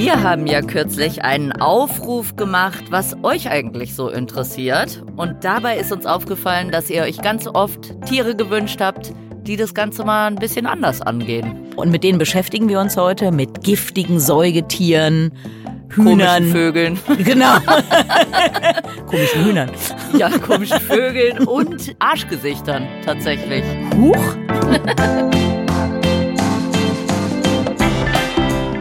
Wir haben ja kürzlich einen Aufruf gemacht, was euch eigentlich so interessiert. Und dabei ist uns aufgefallen, dass ihr euch ganz oft Tiere gewünscht habt, die das Ganze mal ein bisschen anders angehen. Und mit denen beschäftigen wir uns heute mit giftigen Säugetieren, Komischen Hühnern. Vögeln. Genau. Komischen Hühnern. Ja, komischen Vögeln und Arschgesichtern tatsächlich. Huch.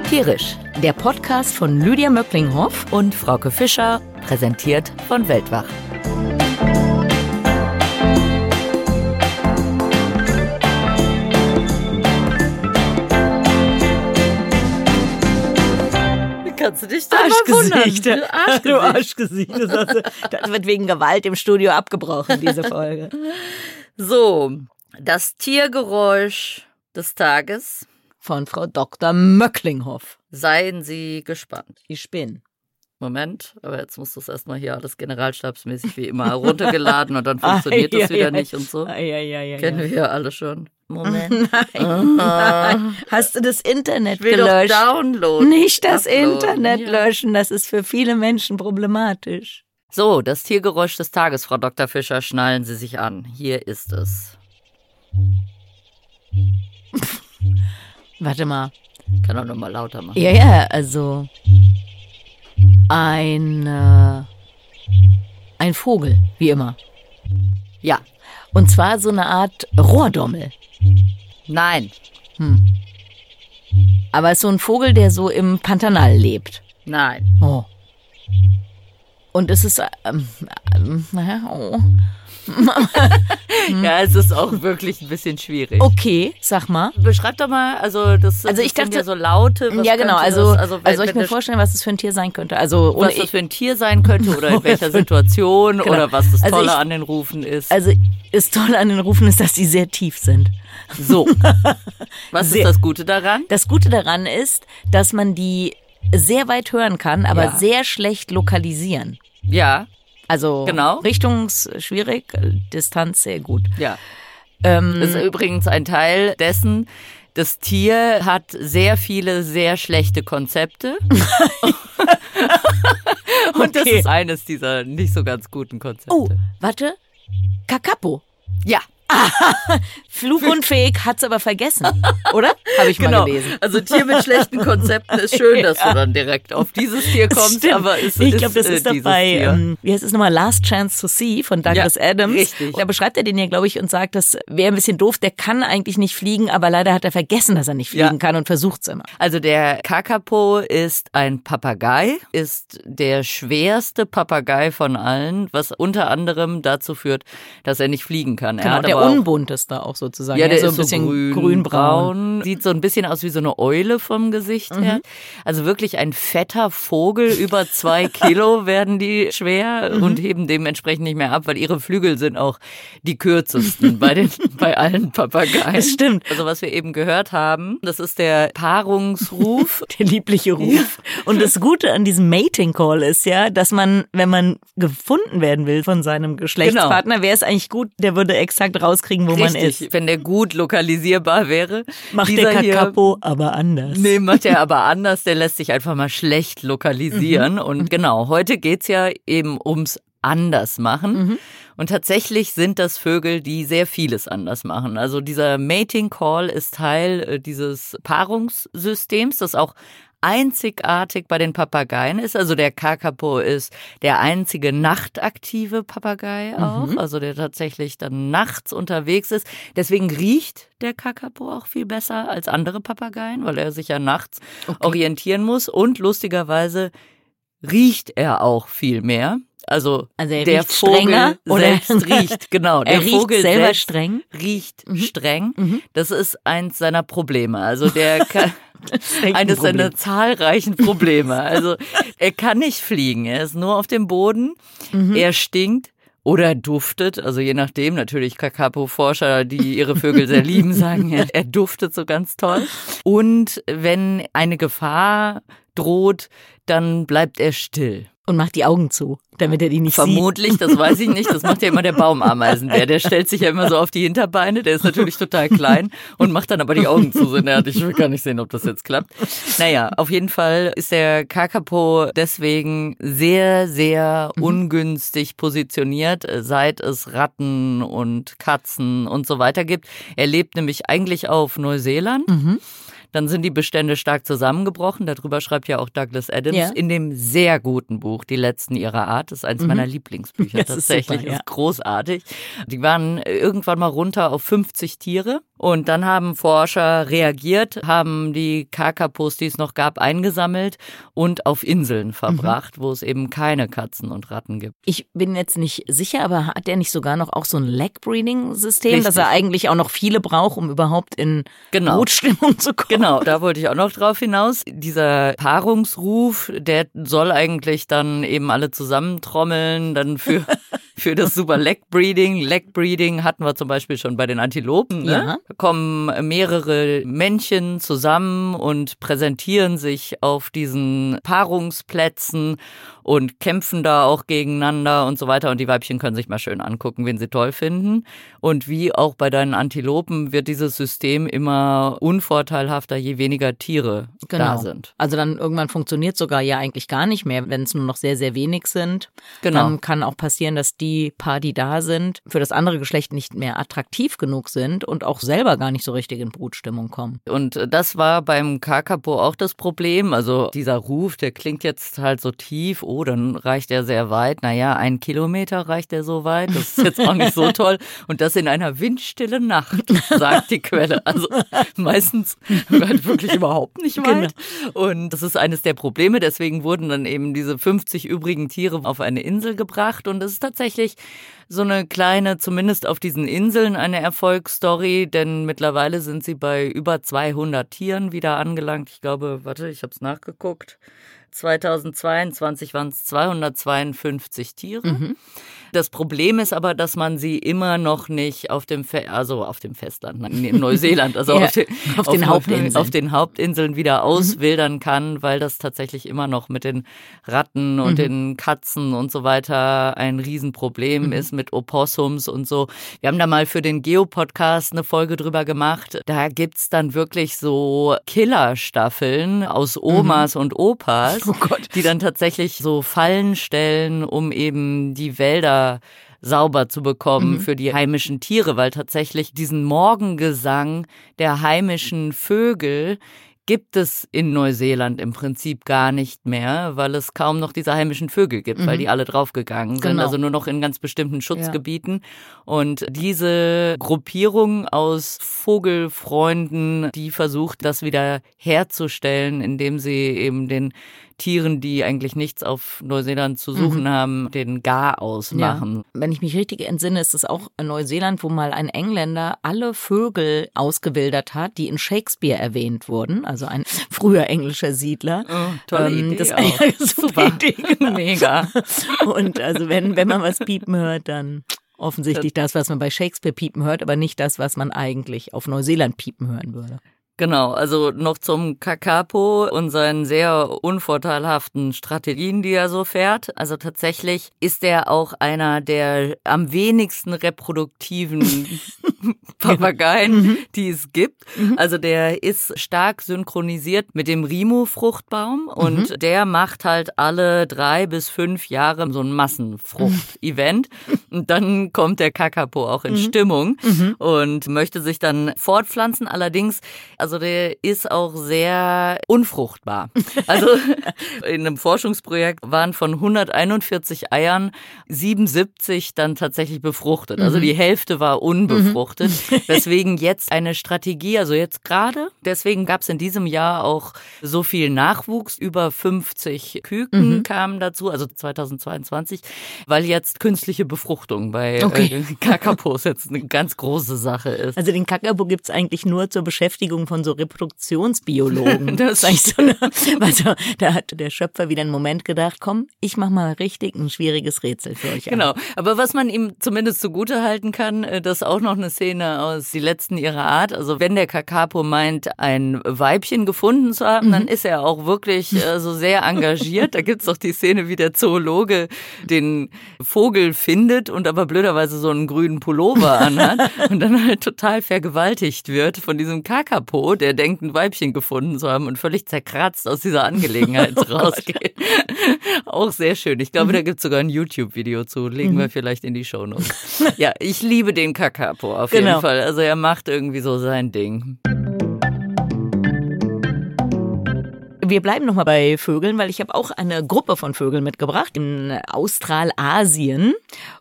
Tierisch, der Podcast von Lydia Möcklinghoff und Frauke Fischer, präsentiert von Weltwach. Wie kannst du dich da Arschgesichter. mal wundern? Du Arschgesicht. Das, du- das wird wegen Gewalt im Studio abgebrochen, diese Folge. So, das Tiergeräusch des Tages. Von Frau Dr. Möcklinghoff. Seien Sie gespannt. Die Spinnen. Moment, aber jetzt muss das erstmal hier alles generalstabsmäßig wie immer heruntergeladen und dann funktioniert Ah, das wieder ja. nicht und so. Ah, ja, Kennen wir ja alle schon. Moment. Nein, Ah. nein. Hast du das Internet Ich will doch gelöscht? downloaden. Nicht das Uploaden, Internet löschen, das ist für viele Menschen problematisch. So, das Tiergeräusch des Tages, Frau Dr. Fischer, schnallen Sie sich an. Hier ist es. Warte mal. Kann auch noch mal lauter machen. Ja, ja, also ein äh, ein Vogel, wie immer. Ja. Und zwar so eine Art Rohrdommel. Nein. Aber es ist so ein Vogel, der so im Pantanal lebt. Nein. Oh. Und es ist ähm, ähm, naja, oh. Ja, es ist auch wirklich ein bisschen schwierig. okay, sag mal. Beschreib doch mal, also das, Also ich sind dachte- ja so Laute. Ja, genau. Also, das, also, also, soll ich mir vorstellen, was das für ein Tier sein könnte? Also, was das für ein Tier sein könnte oder in welcher Situation Genau. oder was das Also Tolle ich- an den Rufen ist. also das Tolle an den Rufen ist, dass die sehr tief sind. so. Was Sehr- ist das Gute daran? Das Gute daran ist, dass man die sehr weit hören kann, aber Ja. sehr schlecht lokalisieren. Ja, Also Genau. richtungsschwierig, Distanz sehr gut. ja. Ähm, Das ist übrigens ein Teil dessen. Das Tier hat sehr viele sehr schlechte Konzepte. Und das Okay. ist eines dieser nicht so ganz guten Konzepte. oh, warte. Kakapo. Ja, Flugunfähig hat's aber vergessen, oder? Habe ich mal genau. gelesen. Also Tier mit schlechten Konzepten ist schön, dass du dann direkt auf dieses Tier kommst, Stimmt. aber es ich ist, glaube, das äh, ist doch dieses bei, Tier. ähm, wie heißt es nochmal, Last Chance to See von Douglas Ja, Adams. richtig. Da beschreibt er den ja, glaube ich, und sagt, das wäre ein bisschen doof, der kann eigentlich nicht fliegen, aber leider hat er vergessen, dass er nicht fliegen Ja. kann und versucht's immer. Also der Kakapo ist ein Papagei, ist der schwerste Papagei von allen, was unter anderem dazu führt, dass er nicht fliegen kann. Genau, unbunteste auch sozusagen. Ja, der so ist ein bisschen so grün, grün-braun. Sieht so ein bisschen aus wie so eine Eule vom Gesicht Mhm. her. Also wirklich ein fetter Vogel. Über zwei Kilo werden die schwer Mhm. und heben dementsprechend nicht mehr ab, weil ihre Flügel sind auch die kürzesten bei den, bei allen Papageien. Das stimmt. Also was wir eben gehört haben, das ist der Paarungsruf. Der liebliche Ruf. Und das Gute an diesem Mating Call ist ja, dass man, wenn man gefunden werden will von seinem Geschlechtspartner, wäre es eigentlich gut, der würde exakt rauskriegen, wo man Richtig, ist. wenn der gut lokalisierbar wäre. Macht Dieser der hier- Kakapo aber anders. Nee, macht er aber anders. Der lässt sich einfach mal schlecht lokalisieren. Mhm. Und genau, heute geht's ja eben ums anders machen. Mhm. Und tatsächlich sind das Vögel, die sehr vieles anders machen. Also dieser Mating Call ist Teil äh, dieses Paarungssystems, das auch einzigartig bei den Papageien ist. Also der Kakapo ist der einzige nachtaktive Papagei auch, Mhm. also der tatsächlich dann nachts unterwegs ist. Deswegen riecht der Kakapo auch viel besser als andere Papageien, weil er sich ja nachts orientieren muss. Und lustigerweise riecht er auch viel mehr. Also, Also er der riecht Vogel strenger, oder? selbst riecht, genau. Der Er riecht Vogel selber streng? riecht Mhm. streng. Das ist eins seiner Probleme. Also der kann, ein eines Problem. seiner zahlreichen Probleme. Also er kann nicht fliegen. Er ist nur auf dem Boden. Mhm. Er stinkt. Oder duftet, also je nachdem, natürlich Kakapo-Forscher, die ihre Vögel sehr lieben, sagen, er, er duftet so ganz toll. Und wenn eine Gefahr droht, dann bleibt er still. Und macht die Augen zu, damit er die nicht Vermutlich, sieht. das weiß ich nicht. Das macht ja immer der Baumameisenbär. Der stellt sich ja immer so auf die Hinterbeine. Der ist natürlich total klein und macht dann aber die Augen zu. Ich will gar nicht sehen, ob das jetzt klappt. Naja, auf jeden Fall ist der Kakapo deswegen sehr, sehr mhm. ungünstig positioniert, seit es Ratten und Katzen und so weiter gibt. Er lebt nämlich eigentlich auf Neuseeland. Mhm. Dann sind die Bestände stark zusammengebrochen. Darüber schreibt ja auch Douglas Adams ja. in dem sehr guten Buch Die letzten ihrer Art. Das ist eines mhm. meiner Lieblingsbücher. Das Tatsächlich ist, super, ja. ist großartig. Die waren irgendwann mal runter auf 50 Tiere. Und dann haben Forscher reagiert, haben die Kakapos, die es noch gab, eingesammelt und auf Inseln verbracht, mhm. wo es eben keine Katzen und Ratten gibt. Ich bin jetzt nicht sicher, aber hat der nicht sogar noch auch so ein Leg-Breeding-System, dass er eigentlich auch noch viele braucht, um überhaupt in genau. Brutstimmung zu kommen? Genau, da wollte ich auch noch drauf hinaus. Dieser Paarungsruf, der soll eigentlich dann eben alle zusammentrommeln, dann für für das super Leg Breeding. Leg Breeding hatten wir zum Beispiel schon bei den Antilopen. Ne? Ja. Da kommen mehrere Männchen zusammen und präsentieren sich auf diesen Paarungsplätzen und kämpfen da auch gegeneinander und so weiter. Und die Weibchen können sich mal schön angucken, wen sie toll finden. Und wie auch bei deinen Antilopen wird dieses System immer unvorteilhafter, je weniger Tiere genau. da sind. Also dann irgendwann funktioniert sogar ja eigentlich gar nicht mehr, wenn es nur noch sehr, sehr wenig sind. Genau. Dann kann auch passieren, dass die paar, die da sind, für das andere Geschlecht nicht mehr attraktiv genug sind und auch selber gar nicht so richtig in Brutstimmung kommen. Und das war beim Kakapo auch das Problem. Also dieser Ruf, der klingt jetzt halt so tief, oh, dann reicht er sehr weit. Naja, ein Kilometer reicht er so weit. Das ist jetzt auch nicht so toll. Und das in einer windstille Nacht, sagt die Quelle. Also meistens halt wirklich überhaupt nicht weit. Genau. Und das ist eines der Probleme. Deswegen wurden dann eben diese 50 übrigen Tiere auf eine Insel gebracht. Und es ist tatsächlich so eine kleine, zumindest auf diesen Inseln, eine Erfolgsstory. Denn mittlerweile sind sie bei über 200 Tieren wieder angelangt. Ich glaube, warte, ich habe es nachgeguckt. 2022 waren es 252 Tiere. Mhm. Das Problem ist aber, dass man sie immer noch nicht auf dem, Fe also auf dem Festland, in Neuseeland, also ja, auf, den, auf, den auf, Hauptinseln. auf den Hauptinseln wieder mhm. auswildern mhm. kann, weil das tatsächlich immer noch mit den Ratten und mhm. den Katzen und so weiter ein Riesenproblem mhm. ist mit Opossums und so. Wir haben da mal für den Geo-Podcast eine Folge drüber gemacht. Da gibt's dann wirklich so Killerstaffeln aus Omas mhm. und Opas, oh die dann tatsächlich so Fallen stellen, um eben die Wälder sauber zu bekommen mhm. für die heimischen Tiere, weil tatsächlich diesen Morgengesang der heimischen Vögel gibt es in Neuseeland im Prinzip gar nicht mehr, weil es kaum noch diese heimischen Vögel gibt, mhm. weil die alle draufgegangen sind, genau. also nur noch in ganz bestimmten Schutzgebieten. Ja. Und diese Gruppierung aus Vogelfreunden, die versucht, das wieder herzustellen, indem sie eben den Tieren, die eigentlich nichts auf Neuseeland zu suchen mhm. haben, den Gar ausmachen. Ja. Wenn ich mich richtig entsinne, ist es auch Neuseeland, wo mal ein Engländer alle Vögel ausgewildert hat, die in Shakespeare erwähnt wurden, also ein früher englischer Siedler. Oh, tolle ähm, Idee das auch. Ja, super Idee, genau. Mega. Und also wenn, wenn man was piepen hört, dann offensichtlich das, was man bei Shakespeare piepen hört, aber nicht das, was man eigentlich auf Neuseeland piepen hören würde. Genau, also noch zum Kakapo und seinen sehr unvorteilhaften Strategien, die er so fährt. Also tatsächlich ist er auch einer der am wenigsten reproduktiven Papageien, mhm. die es gibt. Mhm. Also der ist stark synchronisiert mit dem Rimo-Fruchtbaum und mhm. der macht halt alle drei bis fünf Jahre so ein Massenfrucht-Event. und dann kommt der Kakapo auch in mhm. Stimmung mhm. und möchte sich dann fortpflanzen. Allerdings, also also der ist auch sehr unfruchtbar. Also in einem Forschungsprojekt waren von 141 Eiern 77 dann tatsächlich befruchtet. Also mhm. die Hälfte war unbefruchtet. Mhm. Weswegen jetzt eine Strategie, also jetzt gerade, deswegen gab es in diesem Jahr auch so viel Nachwuchs. Über 50 Küken mhm. kamen dazu, also 2022, weil jetzt künstliche Befruchtung bei äh, okay. Kakapos jetzt eine ganz große Sache ist. Also den Kakapo gibt es eigentlich nur zur Beschäftigung von von so Reproduktionsbiologen. das ist eigentlich so eine, also da hat der Schöpfer wieder einen Moment gedacht, komm, ich mach mal richtig ein schwieriges Rätsel für euch. Genau, aber was man ihm zumindest zugute halten kann, äh, dass auch noch eine Szene aus Die Letzten ihrer Art. Also wenn der Kakapo meint, ein Weibchen gefunden zu haben, mhm. dann ist er auch wirklich äh, so sehr engagiert. Da gibt's doch die Szene, wie der Zoologe den Vogel findet und aber blöderweise so einen grünen Pullover anhat und dann halt total vergewaltigt wird von diesem Kakapo, der denkt, ein Weibchen gefunden zu haben und völlig zerkratzt aus dieser Angelegenheit oh rausgeht. auch sehr schön. Ich glaube, mhm. da gibt's sogar ein YouTube-Video zu. Legen mhm. wir vielleicht in die Shownotes. ja, ich liebe den Kakapo auf genau. jeden Fall. Also er macht irgendwie so sein Ding. Wir bleiben nochmal bei Vögeln, weil ich habe auch eine Gruppe von Vögeln mitgebracht in Australasien.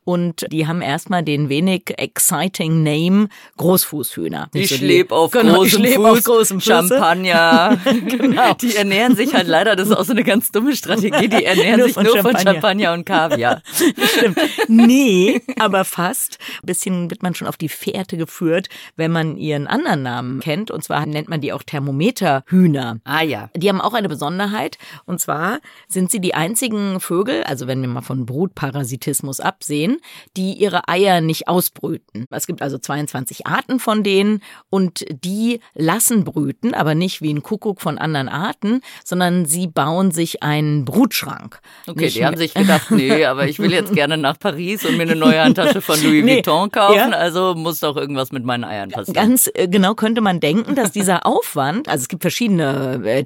Und die haben erstmal den wenig exciting Name Großfußhühner. Nicht ich so lebe auf, genau, großem leb Fuß, auf großem Champagner. genau. Die ernähren sich halt leider, das ist auch so eine ganz dumme Strategie, die ernähren sich nur Champagner. von Champagner und Kaviar. Stimmt. Nee, aber fast. Ein bisschen wird man schon auf die Fährte geführt, wenn man ihren anderen Namen kennt. Und zwar nennt man die auch Thermometerhühner. Ah ja. Die haben auch eine Besonderheit. Und zwar sind sie die einzigen Vögel, also wenn wir mal von Brutparasitismus absehen, die ihre Eier nicht ausbrüten. Es gibt also 22 Arten von denen und die lassen brüten, aber nicht wie ein Kuckuck von anderen Arten, sondern sie bauen sich einen Brutschrank. Okay, nicht die haben sich gedacht, nee, aber ich will jetzt gerne nach Paris und mir eine neue Handtasche von Louis nee, Vuitton kaufen, ja. also muss doch irgendwas mit meinen Eiern passieren. Ganz äh, genau könnte man denken, dass dieser Aufwand, also es gibt verschiedene äh,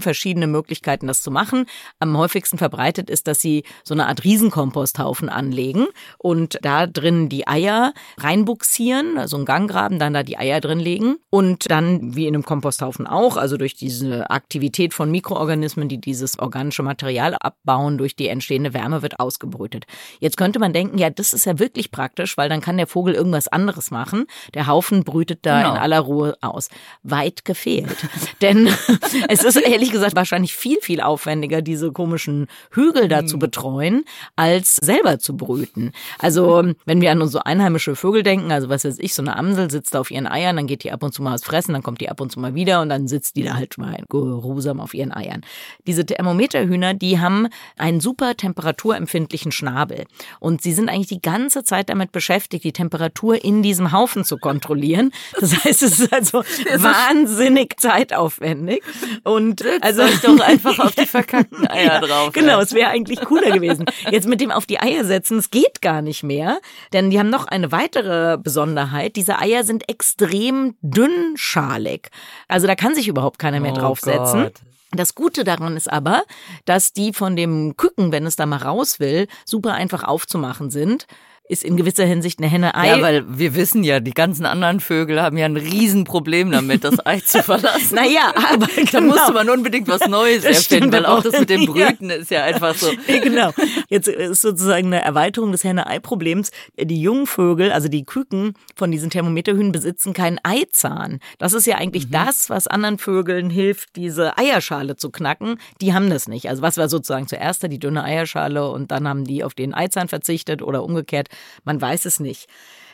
Techniken, verschiedene Möglichkeiten, das zu machen. Am häufigsten verbreitet ist, dass sie so eine Art Riesenkomposthaufen anlegen und da drin die Eier reinbuxieren, also einen Ganggraben, dann da die Eier drin legen und dann wie in einem Komposthaufen auch, also durch diese Aktivität von Mikroorganismen, die dieses organische Material abbauen, durch die entstehende Wärme wird ausgebrütet. Jetzt könnte man denken, ja, das ist ja wirklich praktisch, weil dann kann der Vogel irgendwas anderes machen. Der Haufen brütet da genau. in aller Ruhe aus. Weit gefehlt. Denn es ist ehrlich ehrlich gesagt wahrscheinlich viel, viel aufwendiger, diese komischen Hügel da mhm. zu betreuen, als selber zu brüten. Also, wenn wir an unsere einheimische Vögel denken, also was weiß ich, so eine Amsel sitzt da auf ihren Eiern, dann geht die ab und zu mal was fressen, dann kommt die ab und zu mal wieder und dann sitzt die da halt mal geruhsam auf ihren Eiern. Diese Thermometerhühner, die haben einen super temperaturempfindlichen Schnabel. Und sie sind eigentlich die ganze Zeit damit beschäftigt, die Temperatur in diesem Haufen zu kontrollieren. Das heißt, es ist also wahnsinnig zeitaufwendig. Und also ich doch einfach auf die verkackten Eier ja, drauf. Genau, es wäre eigentlich cooler gewesen. Jetzt mit dem auf die Eier setzen, es geht gar nicht mehr, denn die haben noch eine weitere Besonderheit. Diese Eier sind extrem dünnschalig. Also da kann sich überhaupt keiner mehr oh draufsetzen. Gott. Das Gute daran ist aber, dass die von dem Küken, wenn es da mal raus will, super einfach aufzumachen sind ist in gewisser Hinsicht eine Henne-Ei. Ja, weil wir wissen ja, die ganzen anderen Vögel haben ja ein Riesenproblem damit, das Ei zu verlassen. naja, aber genau. da musste man unbedingt was Neues das erfinden, weil auch das mit dem Brüten ja. ist ja einfach so. genau. Jetzt ist sozusagen eine Erweiterung des Henne-Ei-Problems. Die jungen Vögel, also die Küken von diesen Thermometerhühnen besitzen keinen Eizahn. Das ist ja eigentlich mhm. das, was anderen Vögeln hilft, diese Eierschale zu knacken. Die haben das nicht. Also was war sozusagen zuerst da die dünne Eierschale und dann haben die auf den Eizahn verzichtet oder umgekehrt. Man weiß es nicht.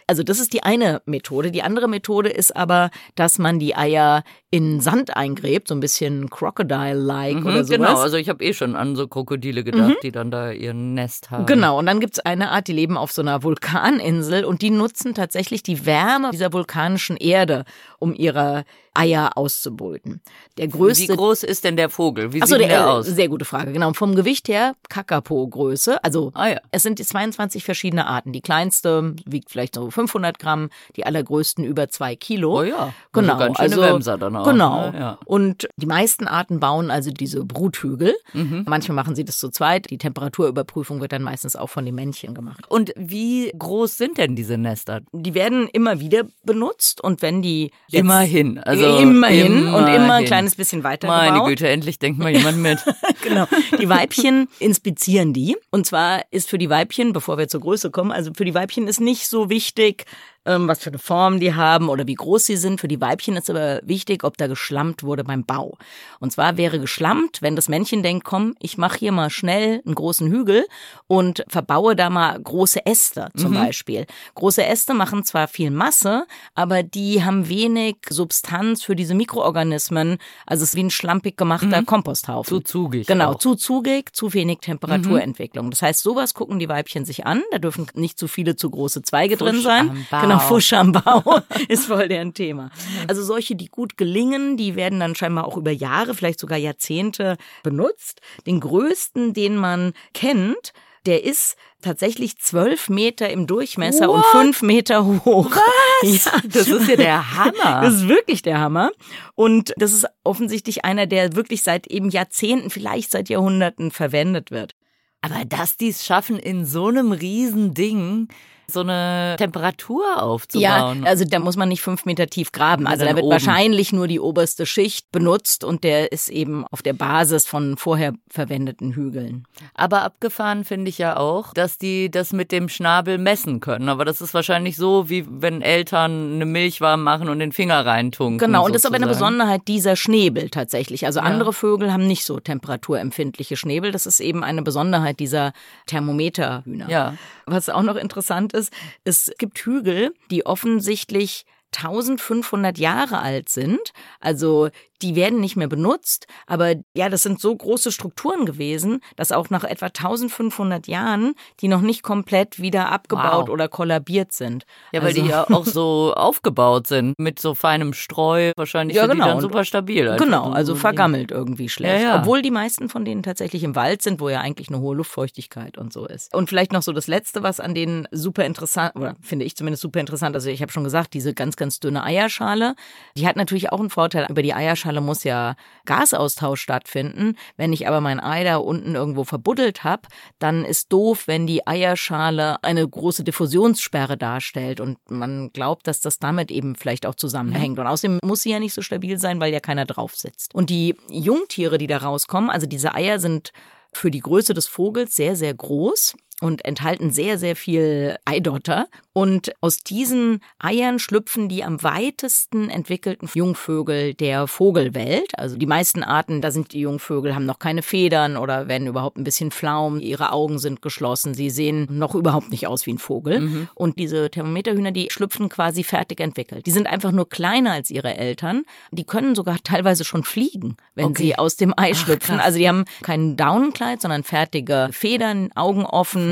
Also das ist die eine Methode. Die andere Methode ist aber, dass man die Eier in Sand eingräbt, so ein bisschen Crocodile-like mhm, oder sowas. Genau, also ich habe eh schon an so Krokodile gedacht, mhm. die dann da ihr Nest haben. Genau, und dann gibt's eine Art, die leben auf so einer Vulkaninsel und die nutzen tatsächlich die Wärme dieser vulkanischen Erde, um ihre Eier auszubrüten. Der größte. Wie groß ist denn der Vogel? Wie Achso, sieht der, der aus? Sehr gute Frage. Genau. Vom Gewicht her Kakapo-Größe. Also ah, ja. es sind 22 verschiedene Arten. Die kleinste wiegt vielleicht so 500 Gramm, die allergrößten über zwei Kilo. Oh ja. Also genau. Also ganz schöne also, dann auch. Genau. Ne? Ja. Und die meisten Arten bauen also diese Bruthügel. Mhm. Manchmal machen sie das zu zweit. Die Temperaturüberprüfung wird dann meistens auch von den Männchen gemacht. Und wie groß sind denn diese Nester? Die werden immer wieder benutzt und wenn die immerhin, also immerhin, immerhin und immer ein kleines bisschen weiter Meine. Güte, endlich denkt mal jemand mit. genau. Die Weibchen inspizieren die. Und zwar ist für die Weibchen, bevor wir zur Größe kommen, also für die Weibchen ist nicht so wichtig, ähm, was für eine Form die haben oder wie groß sie sind. Für die Weibchen ist aber wichtig, ob da geschlammt wurde beim Bau. Und zwar wäre geschlammt, wenn das Männchen denkt, komm, ich mache hier mal schnell einen großen Hügel und verbaue da mal große Äste zum mhm. Beispiel. Große Äste machen zwar viel Masse, aber die haben wenig Substanz für diese Mikroorganismen. Also es ist wie ein schlampig gemachter mhm. Komposthaufen. Zu zugig. Genau, auch. zu zugig, zu wenig Temperaturentwicklung. Mhm. Das heißt, sowas gucken die Weibchen sich an. Da dürfen nicht zu viele zu große Zweige Frisch drin sein. Genau, Genau, Fuschambau ist voll deren Thema. Also solche, die gut gelingen, die werden dann scheinbar auch über Jahre, vielleicht sogar Jahrzehnte benutzt. Den größten, den man kennt, der ist tatsächlich zwölf Meter im Durchmesser What? und fünf Meter hoch. Was? Ja, das ist ja der Hammer. Das ist wirklich der Hammer. Und das ist offensichtlich einer, der wirklich seit eben Jahrzehnten, vielleicht seit Jahrhunderten verwendet wird. Aber dass die es schaffen, in so einem Riesending so eine Temperatur aufzubauen. Ja, also da muss man nicht fünf Meter tief graben. Also da wird oben. wahrscheinlich nur die oberste Schicht benutzt und der ist eben auf der Basis von vorher verwendeten Hügeln. Aber abgefahren finde ich ja auch, dass die das mit dem Schnabel messen können. Aber das ist wahrscheinlich so, wie wenn Eltern eine Milch warm machen und den Finger reintunken. Genau, und das ist aber eine Besonderheit dieser Schnäbel tatsächlich. Also ja. andere Vögel haben nicht so temperaturempfindliche Schnäbel. Das ist eben eine Besonderheit dieser Thermometerhühner. Ja. Was auch noch interessant ist, es gibt Hügel, die offensichtlich 1500 Jahre alt sind. Also die werden nicht mehr benutzt, aber ja, das sind so große Strukturen gewesen, dass auch nach etwa 1500 Jahren die noch nicht komplett wieder abgebaut wow. oder kollabiert sind. Ja, weil also, die ja auch so aufgebaut sind mit so feinem Streu. Wahrscheinlich ja, sind genau. die dann super stabil. Also genau, also vergammelt irgendwie schlecht. Ja, ja. Obwohl die meisten von denen tatsächlich im Wald sind, wo ja eigentlich eine hohe Luftfeuchtigkeit und so ist. Und vielleicht noch so das Letzte, was an denen super interessant, oder finde ich zumindest super interessant, also ich habe schon gesagt, diese ganz, ganz dünne Eierschale, die hat natürlich auch einen Vorteil über die Eierschale Eierschale muss ja Gasaustausch stattfinden. Wenn ich aber mein Ei da unten irgendwo verbuddelt habe, dann ist doof, wenn die Eierschale eine große Diffusionssperre darstellt und man glaubt, dass das damit eben vielleicht auch zusammenhängt. Und außerdem muss sie ja nicht so stabil sein, weil ja keiner drauf sitzt. Und die Jungtiere, die da rauskommen, also diese Eier sind für die Größe des Vogels sehr, sehr groß und enthalten sehr, sehr viel Eidotter. Und aus diesen Eiern schlüpfen die am weitesten entwickelten Jungvögel der Vogelwelt. Also die meisten Arten, da sind die Jungvögel, haben noch keine Federn oder werden überhaupt ein bisschen flaum. Ihre Augen sind geschlossen. Sie sehen noch überhaupt nicht aus wie ein Vogel. Mhm. Und diese Thermometerhühner, die schlüpfen quasi fertig entwickelt. Die sind einfach nur kleiner als ihre Eltern. Die können sogar teilweise schon fliegen, wenn okay. sie aus dem Ei Ach, schlüpfen. Krass. Also die haben kein Daunenkleid, sondern fertige Federn, Augen offen,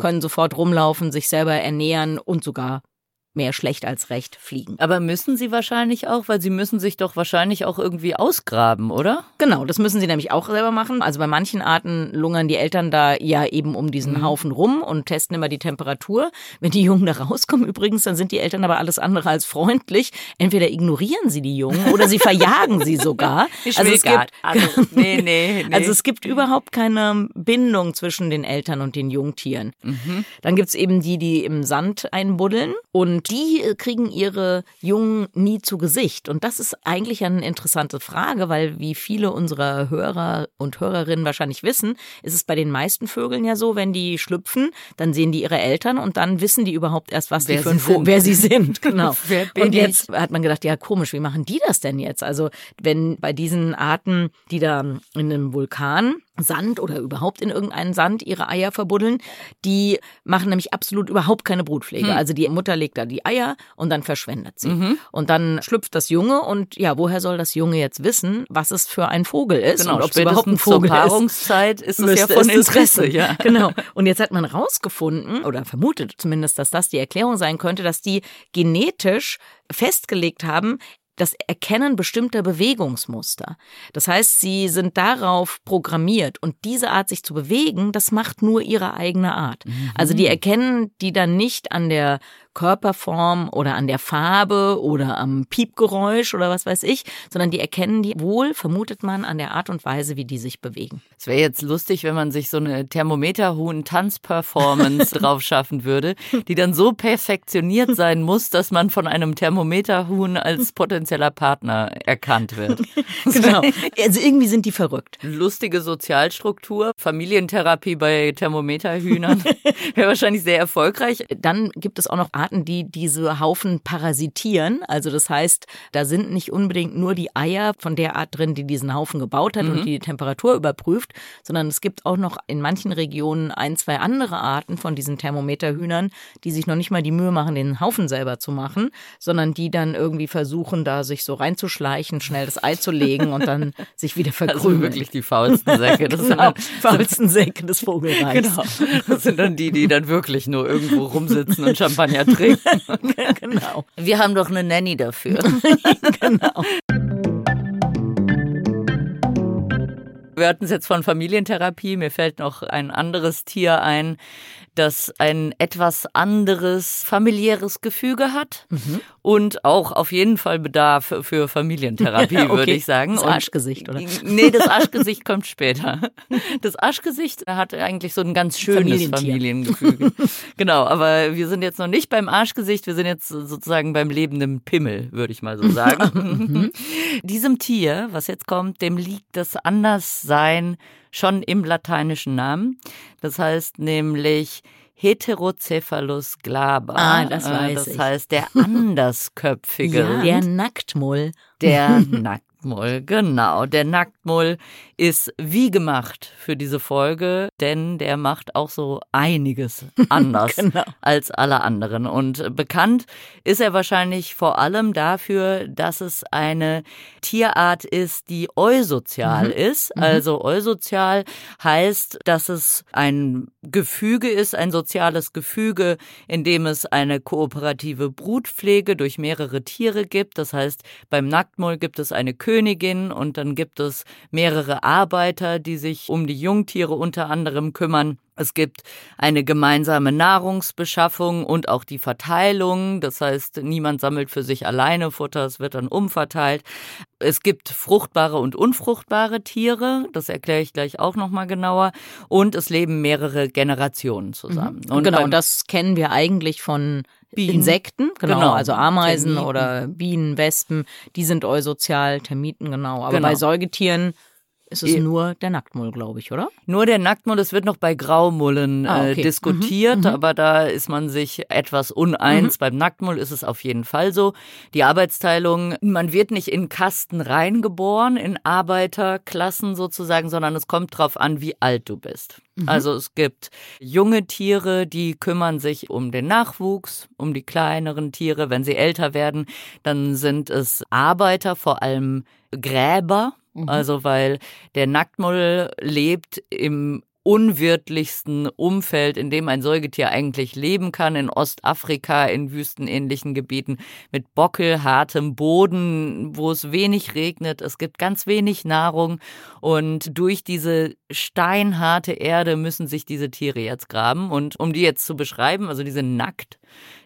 Können sofort rumlaufen, sich selber ernähren und sogar mehr schlecht als recht fliegen. Aber müssen sie wahrscheinlich auch, weil sie müssen sich doch wahrscheinlich auch irgendwie ausgraben, oder? Genau, das müssen sie nämlich auch selber machen. Also bei manchen Arten lungern die Eltern da ja eben um diesen mhm. Haufen rum und testen immer die Temperatur. Wenn die Jungen da rauskommen übrigens, dann sind die Eltern aber alles andere als freundlich. Entweder ignorieren sie die Jungen oder sie verjagen sie sogar. Ich also es gibt, also, nee, nee, nee. also es gibt überhaupt keine Bindung zwischen den Eltern und den Jungtieren. Mhm. Dann gibt's eben die, die im Sand einbuddeln und und die äh, kriegen ihre Jungen nie zu Gesicht. Und das ist eigentlich eine interessante Frage, weil wie viele unserer Hörer und Hörerinnen wahrscheinlich wissen, ist es bei den meisten Vögeln ja so, wenn die schlüpfen, dann sehen die ihre Eltern und dann wissen die überhaupt erst, was wer die für ein Vogel, wer sie sind. Genau. und jetzt ich? hat man gedacht, ja komisch, wie machen die das denn jetzt? Also wenn bei diesen Arten, die da in einem Vulkan Sand oder überhaupt in irgendeinen Sand ihre Eier verbuddeln. Die machen nämlich absolut überhaupt keine Brutpflege. Hm. Also die Mutter legt da die Eier und dann verschwendet sie. Mhm. Und dann schlüpft das Junge und ja, woher soll das Junge jetzt wissen, was es für ein Vogel ist genau, und ob es überhaupt ein Vogel zur Paarungszeit ist, ist es ja von es Interesse. Ja. Genau. Und jetzt hat man rausgefunden oder vermutet zumindest, dass das die Erklärung sein könnte, dass die genetisch festgelegt haben, das Erkennen bestimmter Bewegungsmuster. Das heißt, sie sind darauf programmiert und diese Art, sich zu bewegen, das macht nur ihre eigene Art. Mhm. Also die erkennen die dann nicht an der Körperform oder an der Farbe oder am Piepgeräusch oder was weiß ich, sondern die erkennen die wohl, vermutet man, an der Art und Weise, wie die sich bewegen. Es wäre jetzt lustig, wenn man sich so eine Thermometerhuhn-Tanzperformance drauf schaffen würde, die dann so perfektioniert sein muss, dass man von einem Thermometerhuhn als potenzieller Partner erkannt wird. genau. Also irgendwie sind die verrückt. Lustige Sozialstruktur, Familientherapie bei Thermometerhühnern wäre wahrscheinlich sehr erfolgreich. Dann gibt es auch noch Arten, die diese Haufen parasitieren. Also das heißt, da sind nicht unbedingt nur die Eier von der Art drin, die diesen Haufen gebaut hat mhm. und die, die Temperatur überprüft, sondern es gibt auch noch in manchen Regionen ein, zwei andere Arten von diesen Thermometerhühnern, die sich noch nicht mal die Mühe machen, den Haufen selber zu machen, sondern die dann irgendwie versuchen, da sich so reinzuschleichen, schnell das Ei zu legen und dann sich wieder verkrümeln. Also wirklich die faulsten Säcke. Das genau, faulsten Säcke des Vogelreichs. Genau. Das sind dann die, die dann wirklich nur irgendwo rumsitzen und Champagner trinken. genau. Wir haben doch eine Nanny dafür. genau. Wir hatten es jetzt von Familientherapie. Mir fällt noch ein anderes Tier ein, das ein etwas anderes familiäres Gefüge hat mhm. und auch auf jeden Fall Bedarf für Familientherapie, okay. würde ich sagen. Das Arschgesicht, oder? Nee, das Arschgesicht kommt später. Das Arschgesicht hat eigentlich so ein ganz schönes Familiengefüge. genau, aber wir sind jetzt noch nicht beim Arschgesicht, wir sind jetzt sozusagen beim lebenden Pimmel, würde ich mal so sagen. Mhm. Diesem Tier, was jetzt kommt, dem liegt das Anderssein schon im lateinischen Namen. Das heißt nämlich Heterocephalus glaber. Ah, das äh, weiß das ich. Das heißt der andersköpfige. ja, der Nacktmull. Der Nackt Nacktmull, genau. Der Nacktmull ist wie gemacht für diese Folge, denn der macht auch so einiges anders genau. als alle anderen. Und bekannt ist er wahrscheinlich vor allem dafür, dass es eine Tierart ist, die eusozial mhm. ist. Mhm. Also eusozial heißt, dass es ein Gefüge ist, ein soziales Gefüge, in dem es eine kooperative Brutpflege durch mehrere Tiere gibt. Das heißt, beim Nacktmull gibt es eine Königin, Königin und dann gibt es mehrere Arbeiter, die sich um die Jungtiere unter anderem kümmern. Es gibt eine gemeinsame Nahrungsbeschaffung und auch die Verteilung. Das heißt, niemand sammelt für sich alleine Futter, es wird dann umverteilt. Es gibt fruchtbare und unfruchtbare Tiere, das erkläre ich gleich auch nochmal genauer. Und es leben mehrere Generationen zusammen. Mhm. Und genau, das kennen wir eigentlich von Bienen. Insekten, genau, genau, also Ameisen Termiten. oder Bienen, Wespen, die sind eusozial, Termiten, genau. Aber genau. bei Säugetieren ist es nur der Nacktmull, glaube ich, oder? Nur der Nacktmull. Es wird noch bei Graumullen ah, okay. äh, diskutiert, mhm, mhm, aber da ist man sich etwas uneins. Mhm. Beim Nacktmull ist es auf jeden Fall so. Die Arbeitsteilung, man wird nicht in Kasten reingeboren, in Arbeiterklassen sozusagen, sondern es kommt drauf an, wie alt du bist. Mhm. Also es gibt junge Tiere, die kümmern sich um den Nachwuchs, um die kleineren Tiere. Wenn sie älter werden, dann sind es Arbeiter, vor allem Gräber, Mhm. Also weil der Nacktmull lebt im unwirtlichsten Umfeld, in dem ein Säugetier eigentlich leben kann, in Ostafrika, in wüstenähnlichen Gebieten, mit bockelhartem Boden, wo es wenig regnet, es gibt ganz wenig Nahrung und durch diese steinharte Erde müssen sich diese Tiere jetzt graben und um die jetzt zu beschreiben, also die sind nackt,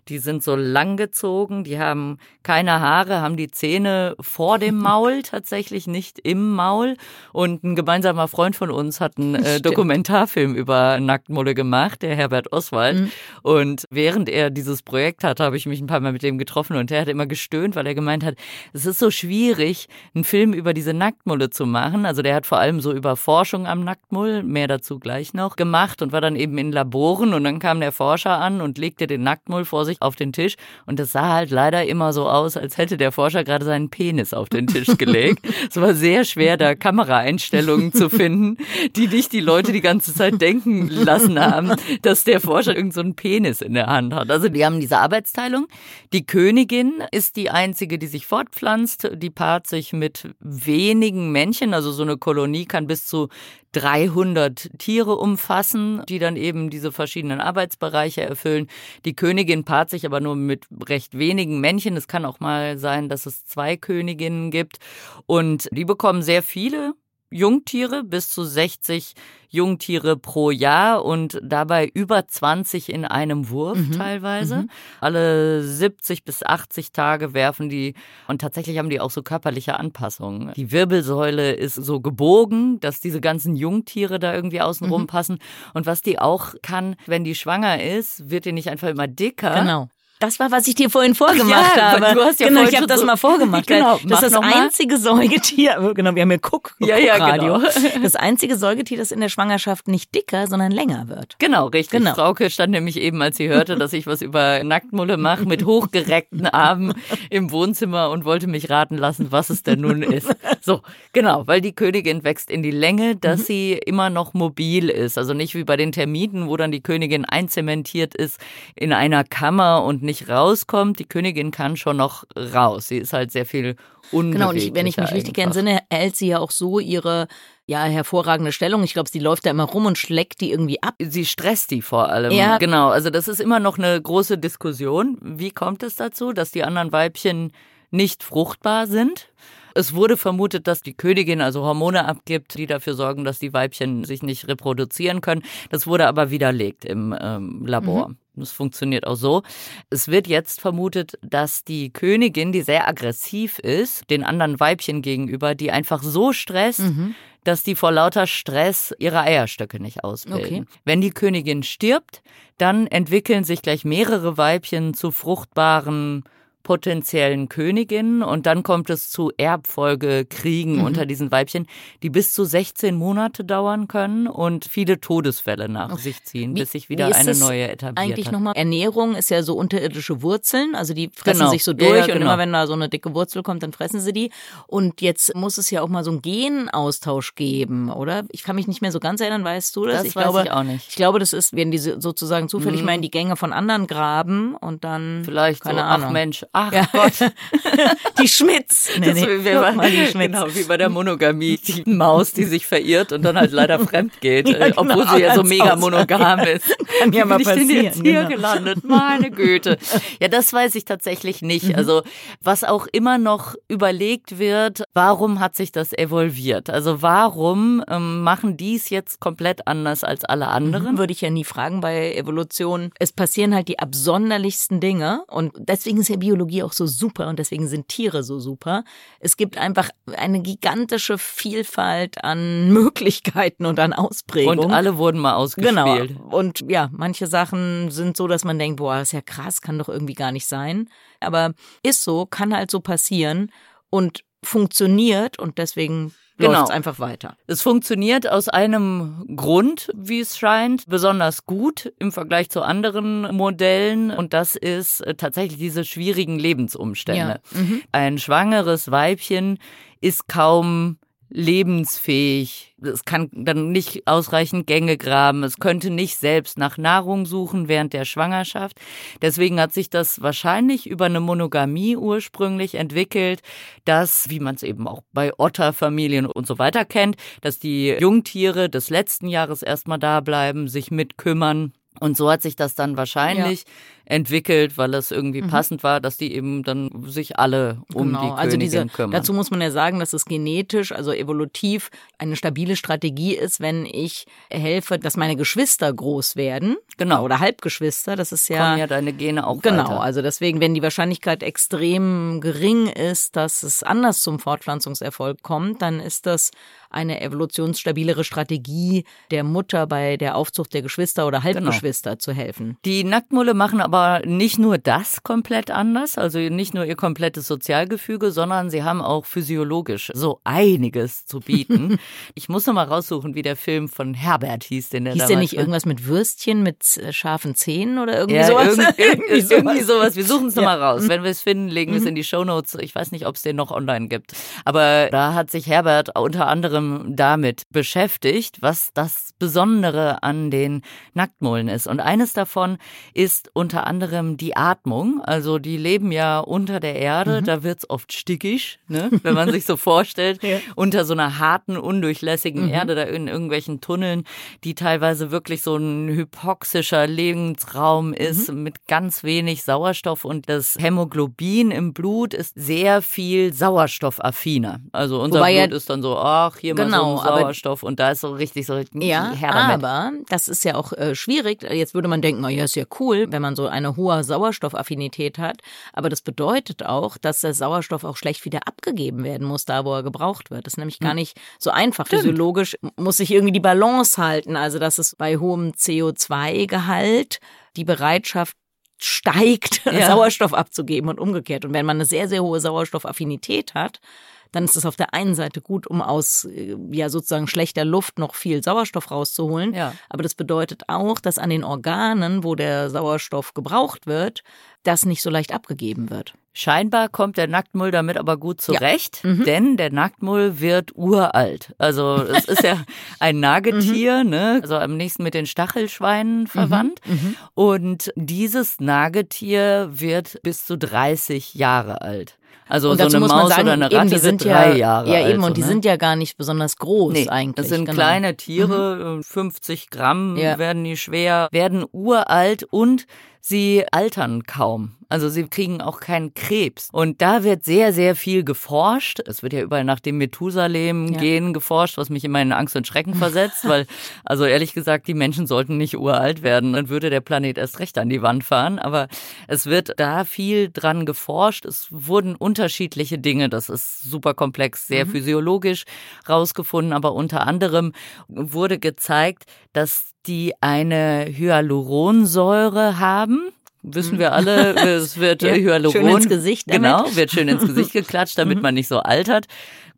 die sind so langgezogen, die haben keine Haare, haben die Zähne vor dem Maul, tatsächlich nicht im Maul. Und ein gemeinsamer Freund von uns hat einen äh, Dokumentarfilm über Nacktmulle gemacht, der Herbert Oswald. Mhm. Und während er dieses Projekt hatte, habe ich mich ein paar Mal mit dem getroffen und der hat immer gestöhnt, weil er gemeint hat, es ist so schwierig, einen Film über diese Nacktmulle zu machen. Also der hat vor allem so über Forschung am Nacktmull, mehr dazu gleich noch, gemacht und war dann eben in Laboren und dann kam der Forscher an und legte den Nacktmull vor sich sich auf den Tisch und es sah halt leider immer so aus, als hätte der Forscher gerade seinen Penis auf den Tisch gelegt. es war sehr schwer, da Kameraeinstellungen zu finden, die nicht die Leute die ganze Zeit denken lassen haben, dass der Forscher irgendeinen so Penis in der Hand hat. Also die haben diese Arbeitsteilung. Die Königin ist die einzige, die sich fortpflanzt. Die paart sich mit wenigen Männchen. Also so eine Kolonie kann bis zu 300 Tiere umfassen, die dann eben diese verschiedenen Arbeitsbereiche erfüllen. Die Königin paart sich aber nur mit recht wenigen Männchen. Es kann auch mal sein, dass es zwei Königinnen gibt. Und die bekommen sehr viele Jungtiere, bis zu 60 Jungtiere pro Jahr und dabei über 20 in einem Wurf mhm. teilweise. Mhm. Alle 70 bis 80 Tage werfen die und tatsächlich haben die auch so körperliche Anpassungen. Die Wirbelsäule ist so gebogen, dass diese ganzen Jungtiere da irgendwie außenrum mhm. passen. Und was die auch kann, wenn die schwanger ist, wird die nicht einfach immer dicker. Genau. Das war, was ich dir vorhin vorgemacht ja, habe. Du hast ja genau, ich habe das mal vorgemacht. genau, das ist das einzige Säugetier, genau, wir haben hier Guck, ja, ja, Radio. Genau. Das einzige Säugetier, das in der Schwangerschaft nicht dicker, sondern länger wird. Genau, richtig. Genau. Frauke stand nämlich eben, als sie hörte, dass ich was über Nacktmulle mache, mit hochgereckten Armen im Wohnzimmer und wollte mich raten lassen, was es denn nun ist. So, genau, weil die Königin wächst in die Länge, dass mhm. sie immer noch mobil ist. Also nicht wie bei den Termiten, wo dann die Königin einzementiert ist in einer Kammer und nicht rauskommt. Die Königin kann schon noch raus. Sie ist halt sehr viel Genau, und ich, wenn ich mich richtig entsinne, hält sie ja auch so ihre ja, hervorragende Stellung. Ich glaube, sie läuft da immer rum und schlägt die irgendwie ab. Sie stresst die vor allem. Ja. Genau, also das ist immer noch eine große Diskussion. Wie kommt es dazu, dass die anderen Weibchen nicht fruchtbar sind? Es wurde vermutet, dass die Königin also Hormone abgibt, die dafür sorgen, dass die Weibchen sich nicht reproduzieren können. Das wurde aber widerlegt im ähm, Labor. Mhm. Das funktioniert auch so. Es wird jetzt vermutet, dass die Königin, die sehr aggressiv ist, den anderen Weibchen gegenüber, die einfach so stresst, mhm. dass die vor lauter Stress ihre Eierstöcke nicht ausbilden. Okay. Wenn die Königin stirbt, dann entwickeln sich gleich mehrere Weibchen zu fruchtbaren potenziellen Königinnen und dann kommt es zu Erbfolgekriegen mhm. unter diesen Weibchen, die bis zu 16 Monate dauern können und viele Todesfälle nach sich ziehen, bis sich wieder eine neue etabliert eigentlich nochmal Ernährung ist ja so unterirdische Wurzeln, also die fressen genau. sich so durch ja, ja, genau. und immer wenn da so eine dicke Wurzel kommt, dann fressen sie die und jetzt muss es ja auch mal so einen Genaustausch geben, oder? Ich kann mich nicht mehr so ganz erinnern, weißt du das? Das ich weiß glaube, ich auch nicht. Ich glaube, das ist, wenn die sozusagen zufällig mhm. mal in die Gänge von anderen graben und dann vielleicht keine so, Ahnung. ach Mensch, Ach ja. Gott. die Schmitz. Nee, das, nee. Wir waren, die Schmitz. Genau, wie bei der Monogamie. Die Maus, die sich verirrt und dann halt leider fremd geht, ja, genau, obwohl sie ja so mega monogam ist. Kann ja mal passieren. Ich bin jetzt hier genau. gelandet? Meine Güte. Ja, das weiß ich tatsächlich nicht. Mhm. Also, was auch immer noch überlegt wird, warum hat sich das evolviert? Also, warum ähm, machen die es jetzt komplett anders als alle anderen? Mhm, würde ich ja nie fragen bei Evolution. Es passieren halt die absonderlichsten Dinge und deswegen ist ja Biologie Biologie auch so super und deswegen sind Tiere so super. Es gibt einfach eine gigantische Vielfalt an Möglichkeiten und an Ausprägungen. Und alle wurden mal ausgespielt. Genau. Und ja, manche Sachen sind so, dass man denkt, boah, ist ja krass, kann doch irgendwie gar nicht sein. Aber ist so, kann halt so passieren und funktioniert und deswegen genau. läuft es einfach weiter. Es funktioniert aus einem Grund, wie es scheint, besonders gut im Vergleich zu anderen Modellen. Und das ist äh, tatsächlich diese schwierigen Lebensumstände. Ja. Mhm. Ein schwangeres Weibchen ist kaum lebensfähig. Es kann dann nicht ausreichend Gänge graben. Es könnte nicht selbst nach Nahrung suchen während der Schwangerschaft. Deswegen hat sich das wahrscheinlich über eine Monogamie ursprünglich entwickelt, dass, wie man es eben auch bei Otterfamilien und so weiter kennt, dass die Jungtiere des letzten Jahres erstmal da bleiben, sich mitkümmern. Und so hat sich das dann wahrscheinlich ja entwickelt, weil es irgendwie mhm. passend war, dass die eben dann sich alle um genau. die Königin also diese, kümmern. Dazu muss man ja sagen, dass es genetisch, also evolutiv eine stabile Strategie ist, wenn ich helfe, dass meine Geschwister groß werden. Genau. Oder Halbgeschwister. Das ist ja. Kommen ja deine Gene auch Genau. Weiter. Also deswegen, wenn die Wahrscheinlichkeit extrem gering ist, dass es anders zum Fortpflanzungserfolg kommt, dann ist das eine evolutionsstabilere Strategie der Mutter bei der Aufzucht der Geschwister oder genau. Halbgeschwister genau. zu helfen. Die Nacktmulle machen aber aber nicht nur das komplett anders, also nicht nur ihr komplettes Sozialgefüge, sondern sie haben auch physiologisch so einiges zu bieten. ich muss noch mal raussuchen, wie der Film von Herbert hieß, den der Hieß der nicht war. irgendwas mit Würstchen mit äh, scharfen Zähnen oder irgendwie ja, sowas? Irgend, irgendwie, sowas. irgendwie sowas. Wir suchen es ja. nochmal raus. Wenn wir es finden, legen wir es mhm. in die Shownotes. Ich weiß nicht, ob es den noch online gibt. Aber da hat sich Herbert unter anderem damit beschäftigt, was das Besondere an den Nacktmullen ist. Und eines davon ist unter anderem die Atmung. Also die leben ja unter der Erde, mhm. da wird's oft stickig, ne? wenn man sich so vorstellt, ja. unter so einer harten, undurchlässigen mhm. Erde, da in irgendwelchen Tunneln, die teilweise wirklich so ein hypoxischer Lebensraum ist mhm. mit ganz wenig Sauerstoff und das Hämoglobin im Blut ist sehr viel sauerstoffaffiner. Also unser Wobei Blut ja, ist dann so, ach, hier genau, mal so Sauerstoff und da ist so richtig so ja, aber das ist ja auch äh, schwierig. Jetzt würde man denken, na ja, ist ja cool, wenn man so eine hohe Sauerstoffaffinität hat. Aber das bedeutet auch, dass der Sauerstoff auch schlecht wieder abgegeben werden muss, da wo er gebraucht wird. Das ist nämlich gar hm. nicht so einfach. Stimmt. Physiologisch muss sich irgendwie die Balance halten. Also, dass es bei hohem CO2-Gehalt die Bereitschaft steigt, ja. Sauerstoff abzugeben und umgekehrt. Und wenn man eine sehr, sehr hohe Sauerstoffaffinität hat, dann ist es auf der einen Seite gut, um aus äh, ja sozusagen schlechter Luft noch viel Sauerstoff rauszuholen. Ja. Aber das bedeutet auch, dass an den Organen, wo der Sauerstoff gebraucht wird, das nicht so leicht abgegeben wird. Scheinbar kommt der Nacktmull damit aber gut zurecht, ja. mhm. denn der Nacktmull wird uralt. Also es ist ja ein Nagetier, mhm. ne? also am nächsten mit den Stachelschweinen mhm. verwandt. Mhm. Und dieses Nagetier wird bis zu 30 Jahre alt. Also und so eine Maus sagen, oder eine Ratte eben, die sind drei ja, Jahre Ja, eben, alt, und die ne? sind ja gar nicht besonders groß Nee, eigentlich. das sind genau. kleine Tiere, 50 Gramm Ja. werden die schwer, werden uralt und sie altern kaum. Also sie kriegen auch keinen Krebs. Und da wird sehr, sehr viel geforscht. Es wird ja überall nach dem Methusalem-Gen geforscht, was mich immer in Angst und Schrecken versetzt, weil, also ehrlich gesagt, die Menschen sollten nicht uralt werden, dann würde der Planet erst recht an die Wand fahren. Aber es wird da viel dran geforscht. Es wurden unterschiedliche Dinge, das ist super komplex, sehr physiologisch rausgefunden, aber unter anderem wurde gezeigt, dass die eine Hyaluronsäure haben. Wissen wir alle, es wird Ja, Hyaluron. schön ins Gesicht damit. Genau, wird schön ins Gesicht geklatscht, damit man nicht so altert.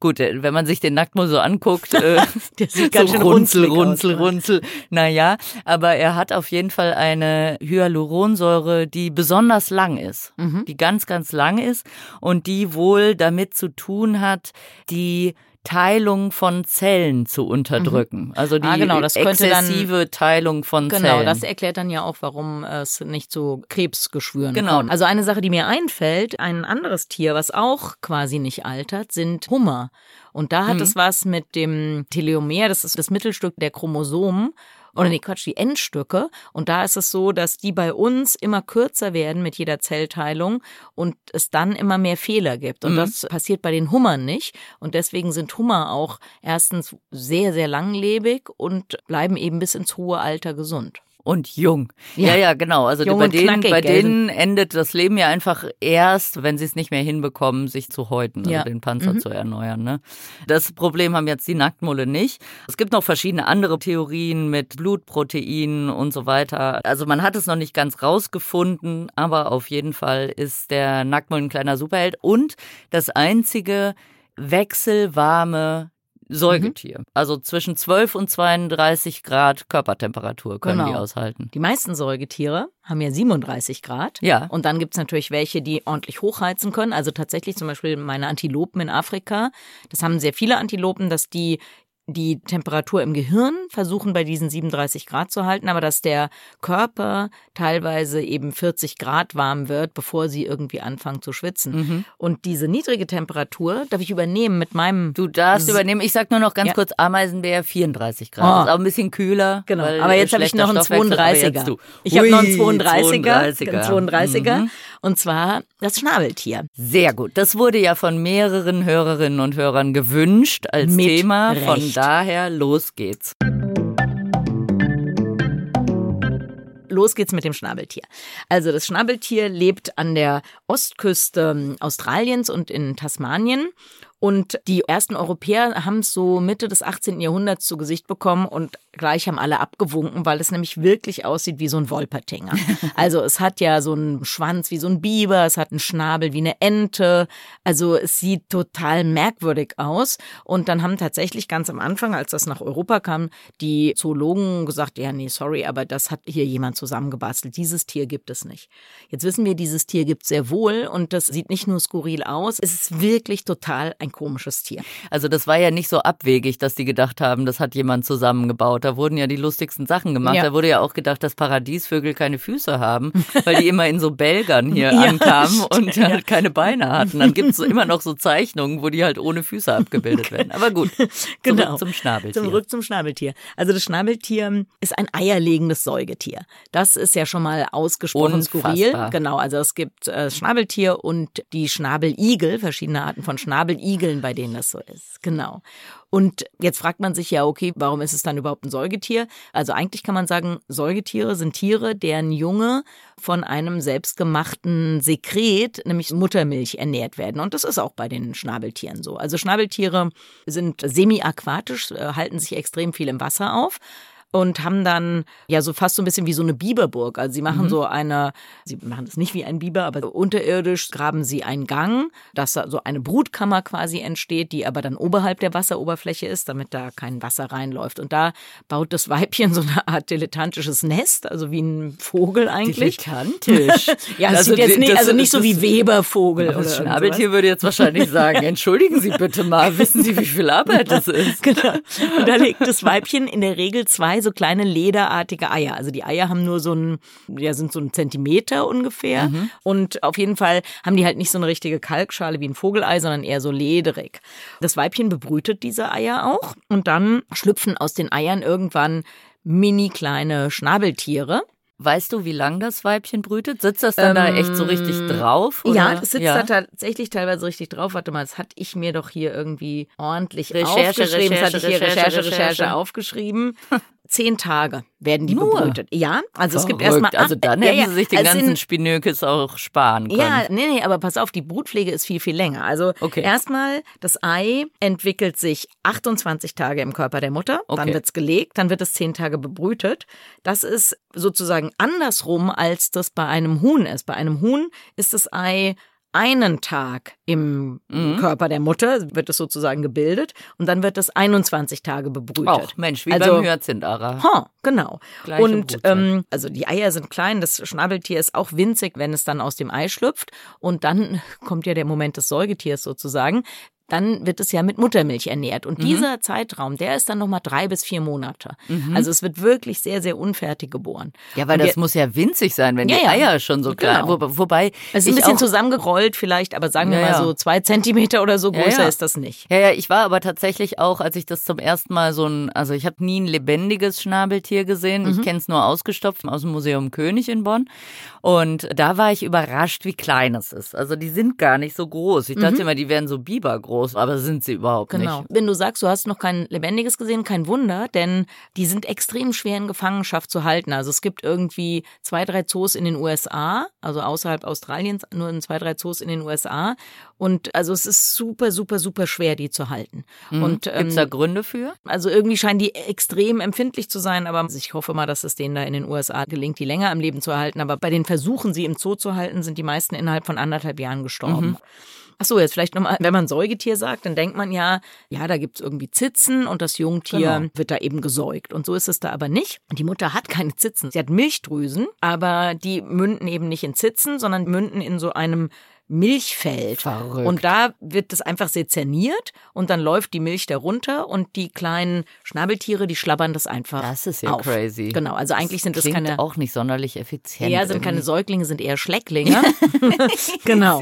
Gut, äh, wenn man sich den Nacktmull so anguckt, äh, Der sieht ganz so schön runzel, runzlig aus, runzel, ne? runzel. Naja, aber er hat auf jeden Fall eine Hyaluronsäure, die besonders lang ist, Mhm. die ganz, ganz lang ist und die wohl damit zu tun hat, die Teilung von Zellen zu unterdrücken. Also die Ah, genau, das könnte dann- exzessive Teilung von Genau, Zellen. das erklärt dann ja auch, warum es nicht zu Krebsgeschwüren Genau. kommt. Also eine Sache, die mir einfällt, ein anderes Tier, was auch quasi nicht altert, sind Hummer. Und da hat Mhm. es was mit dem Telomer, das ist das Mittelstück der Chromosomen. Oder nee, Quatsch, die Endstücke. Und da ist es so, dass die bei uns immer kürzer werden mit jeder Zellteilung und es dann immer mehr Fehler gibt. Und Mhm. das passiert bei den Hummern nicht. Und deswegen sind Hummer auch erstens sehr, sehr langlebig und bleiben eben bis ins hohe Alter gesund. Und jung. Ja, Ja. ja, genau. Also Jung bei denen, knackig, bei denen endet das Leben ja einfach erst, wenn sie es nicht mehr hinbekommen, sich zu häuten, also Ja. den Panzer Mhm. zu erneuern. Ne? Das Problem haben jetzt die Nacktmulle nicht. Es gibt noch verschiedene andere Theorien mit Blutproteinen und so weiter. Also man hat es noch nicht ganz rausgefunden, aber auf jeden Fall ist der Nacktmull ein kleiner Superheld und das einzige wechselwarme Säugetier. Also zwischen 12 und 32 Grad Körpertemperatur können die Genau. aushalten. Die meisten Säugetiere haben ja 37 Grad. Ja. Und dann gibt's natürlich welche, die ordentlich hochheizen können. Also tatsächlich zum Beispiel meine Antilopen in Afrika. Das haben sehr viele Antilopen, dass die die Temperatur im Gehirn versuchen bei diesen 37 Grad zu halten, aber dass der Körper teilweise eben 40 Grad warm wird, bevor sie irgendwie anfangen zu schwitzen. Mhm. Und diese niedrige Temperatur darf ich übernehmen mit meinem Du darfst S- übernehmen. Ich sag nur noch ganz Ja. kurz Ameisenbär 34 Grad. Oh. Ist auch ein bisschen kühler. Genau, aber jetzt habe ich noch einen Stoffwechsel, aber 32er. jetzt du. Ich habe noch einen Hui, 32er, 32er. einen 32er Mhm. Und zwar das Schnabeltier. Sehr gut. Das wurde ja von mehreren Hörerinnen und Hörern gewünscht als Mit Thema. Von Recht. daher los geht's. Los geht's mit dem Schnabeltier. Also das Schnabeltier lebt an der Ostküste Australiens und in Tasmanien. Und die ersten Europäer haben es so Mitte des 18. Jahrhunderts zu Gesicht bekommen und gleich haben alle abgewunken, weil es nämlich wirklich aussieht wie so ein Wolpertinger. Also es hat ja so einen Schwanz wie so ein Biber, es hat einen Schnabel wie eine Ente. Also es sieht total merkwürdig aus. Und dann haben tatsächlich ganz am Anfang, als das nach Europa kam, die Zoologen gesagt, ja, nee, sorry, aber das hat hier jemand zusammengebastelt. Dieses Tier gibt es nicht. Jetzt wissen wir, dieses Tier gibt es sehr wohl und das sieht nicht nur skurril aus, es ist wirklich total ein komisches Tier. Also das war ja nicht so abwegig, dass die gedacht haben, das hat jemand zusammengebaut. Da wurden ja die lustigsten Sachen gemacht. Ja. Da wurde ja auch gedacht, dass Paradiesvögel keine Füße haben, weil die immer in so Belgern hier Ja, ankamen und stimmt, halt keine Beine hatten. Dann gibt es immer noch so Zeichnungen, wo die halt ohne Füße abgebildet werden. Aber gut, zurück Genau. zum Schnabeltier. Zurück zum Schnabeltier. Also das Schnabeltier ist ein eierlegendes Säugetier. Das ist ja schon mal ausgesprochen Unfassbar. skurril. Genau, also es gibt äh, Schnabeltier und die Schnabeligel, verschiedene Arten von Schnabeligeln, bei denen das so ist. Genau. Und jetzt fragt man sich ja, okay, warum ist es dann überhaupt ein Säugetier? Also eigentlich kann man sagen, Säugetiere sind Tiere, deren Junge von einem selbstgemachten Sekret, nämlich Muttermilch, ernährt werden. Und das ist auch bei den Schnabeltieren so. Also Schnabeltiere sind semi-aquatisch, äh, halten sich extrem viel im Wasser auf und haben dann ja so fast so ein bisschen wie so eine Biberburg. Also sie machen so eine, sie machen das nicht wie ein Biber, aber unterirdisch graben sie einen Gang, dass da so eine Brutkammer quasi entsteht, die aber dann oberhalb der Wasseroberfläche ist, damit da kein Wasser reinläuft. Und da baut das Weibchen so eine Art dilettantisches Nest, also wie ein Vogel eigentlich. Dilettantisch. Ja, das Also sieht jetzt nicht, das- also nicht so das- wie Webervogel Das Schnabeltier würde jetzt wahrscheinlich sagen, entschuldigen Sie bitte mal, wissen Sie, wie viel Arbeit das ist? Genau. Und da legt das Weibchen in der Regel zwei so kleine lederartige Eier. Also die Eier haben nur so ein, ja, sind so ein Zentimeter ungefähr. Mhm. Und auf jeden Fall haben die halt nicht so eine richtige Kalkschale wie ein Vogelei, sondern eher so lederig. Das Weibchen bebrütet diese Eier auch und dann schlüpfen aus den Eiern irgendwann mini kleine Schnabeltiere. Weißt du, wie lang das Weibchen brütet? Sitzt das dann ähm, da echt so richtig drauf? Oder? Ja, das sitzt ja. da tatsächlich teilweise richtig drauf. Warte mal, das hatte ich mir doch hier irgendwie ordentlich Recherche, aufgeschrieben. Recherche, das hatte ich hier Recherche, Recherche, Recherche, Recherche aufgeschrieben. Zehn Tage werden die Nur? bebrütet. Ja, also Verrückt. es gibt erstmal. Also dann hätten ja, sie sich den also ganzen Spinökes auch sparen können. Ja, nee, nee, aber pass auf, die Brutpflege ist viel, viel länger. Also okay. erstmal, das Ei entwickelt sich 28 Tage im Körper der Mutter, okay. dann wird's gelegt, dann wird es zehn Tage bebrütet. Das ist sozusagen andersrum, als das bei einem Huhn ist. Bei einem Huhn ist das Ei einen Tag im mhm. Körper der Mutter, wird es sozusagen gebildet und dann wird es 21 Tage bebrütet. Auch Mensch, wie also, beim Hyazintara. Ha, genau. Gleiche und ähm, also die Eier sind klein, das Schnabeltier ist auch winzig, wenn es dann aus dem Ei schlüpft und dann kommt ja der Moment des Säugetiers sozusagen dann wird es ja mit Muttermilch ernährt. Und mhm. dieser Zeitraum, der ist dann nochmal drei bis vier Monate. Mhm. Also es wird wirklich sehr, sehr unfertig geboren. Ja, weil und das muss ja winzig sein, wenn ja, die Eier schon so klein genau. Wo, wobei Es ist ein bisschen zusammengerollt vielleicht, aber sagen wir ja, mal so zwei Zentimeter oder so größer ja, ist das nicht. Ja, ja, ich war aber tatsächlich auch, als ich das zum ersten Mal so ein, also ich habe nie ein lebendiges Schnabeltier gesehen. Mhm. Ich kenne es nur ausgestopft aus dem Museum König in Bonn. Und da war ich überrascht, wie klein es ist. Also die sind gar nicht so groß. Ich dachte mhm. immer, die wären so bibergroß, aber sind sie überhaupt genau. nicht. Wenn du sagst, du hast noch kein lebendiges gesehen, kein Wunder, denn die sind extrem schwer in Gefangenschaft zu halten. Also es gibt irgendwie zwei, drei Zoos in den USA, also außerhalb Australiens, nur in zwei, drei Zoos in den USA. Und also es ist super, super, super schwer, die zu halten. Mhm. Und ähm, gibt's da Gründe für? Also irgendwie scheinen die extrem empfindlich zu sein, aber ich hoffe mal, dass es denen da in den USA gelingt, die länger am Leben zu erhalten. Aber bei den versuchen, sie im Zoo zu halten, sind die meisten innerhalb von anderthalb Jahren gestorben. Mhm. Ach so, jetzt vielleicht nochmal, wenn man Säugetier sagt, dann denkt man ja, ja, da gibt's irgendwie Zitzen und das Jungtier genau. wird da eben gesäugt. Und so ist es da aber nicht. Die Mutter hat keine Zitzen. Sie hat Milchdrüsen, aber die münden eben nicht in Zitzen, sondern münden in so einem Milchfeld. Verrückt. Und da wird das einfach sezerniert und dann läuft die Milch da runter und die kleinen Schnabeltiere, die schlabbern das einfach Das ist ja auf. crazy. Genau, also eigentlich sind das keine auch nicht sonderlich effizient. Ja, sind irgendwie. keine Säuglinge, sind eher Schlecklinge. genau.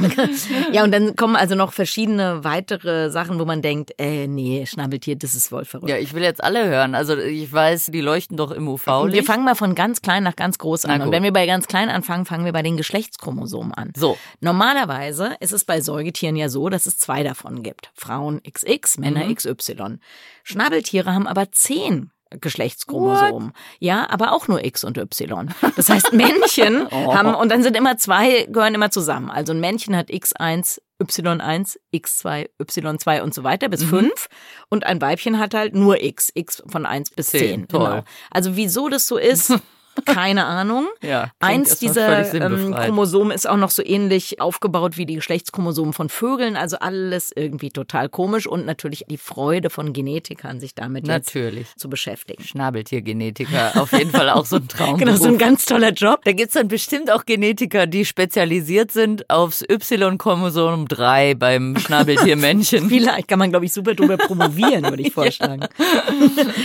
ja, und dann kommen also noch verschiedene weitere Sachen, wo man denkt, äh, nee, Schnabeltier, das ist wohl verrückt. Ja, ich will jetzt alle hören. Also ich weiß, die leuchten doch im UV-Licht. Wir fangen mal von ganz klein nach ganz groß an. Und wenn wir bei ganz klein anfangen, fangen wir bei den Geschlechtschromosomen an. So. Normalerweise ist es bei Säugetieren ja so, dass es zwei davon gibt. Frauen XX, Männer mhm. XY. Schnabeltiere haben aber zehn Geschlechtschromosomen. What? Ja, aber auch nur X und Y. Das heißt, Männchen oh. haben, und dann sind immer zwei, gehören immer zusammen. Also ein Männchen hat X1, Y1, X2, Y2 und so weiter bis mhm. 5. Und ein Weibchen hat halt nur X, X von 1 bis 10. 10. Genau. Also wieso das so ist, Keine Ahnung. Ja, Eins dieser ähm, Chromosomen ist auch noch so ähnlich aufgebaut wie die Geschlechtschromosomen von Vögeln. Also alles irgendwie total komisch und natürlich die Freude von Genetikern, sich damit natürlich. zu beschäftigen. Schnabeltiergenetiker, auf jeden Fall auch so ein Traum. genau, so ein ganz toller Job. Da gibt's dann bestimmt auch Genetiker, die spezialisiert sind aufs Y-Chromosom 3 beim Schnabeltiermännchen. Vielleicht kann man, glaube ich, super drüber promovieren, würde ich vorschlagen.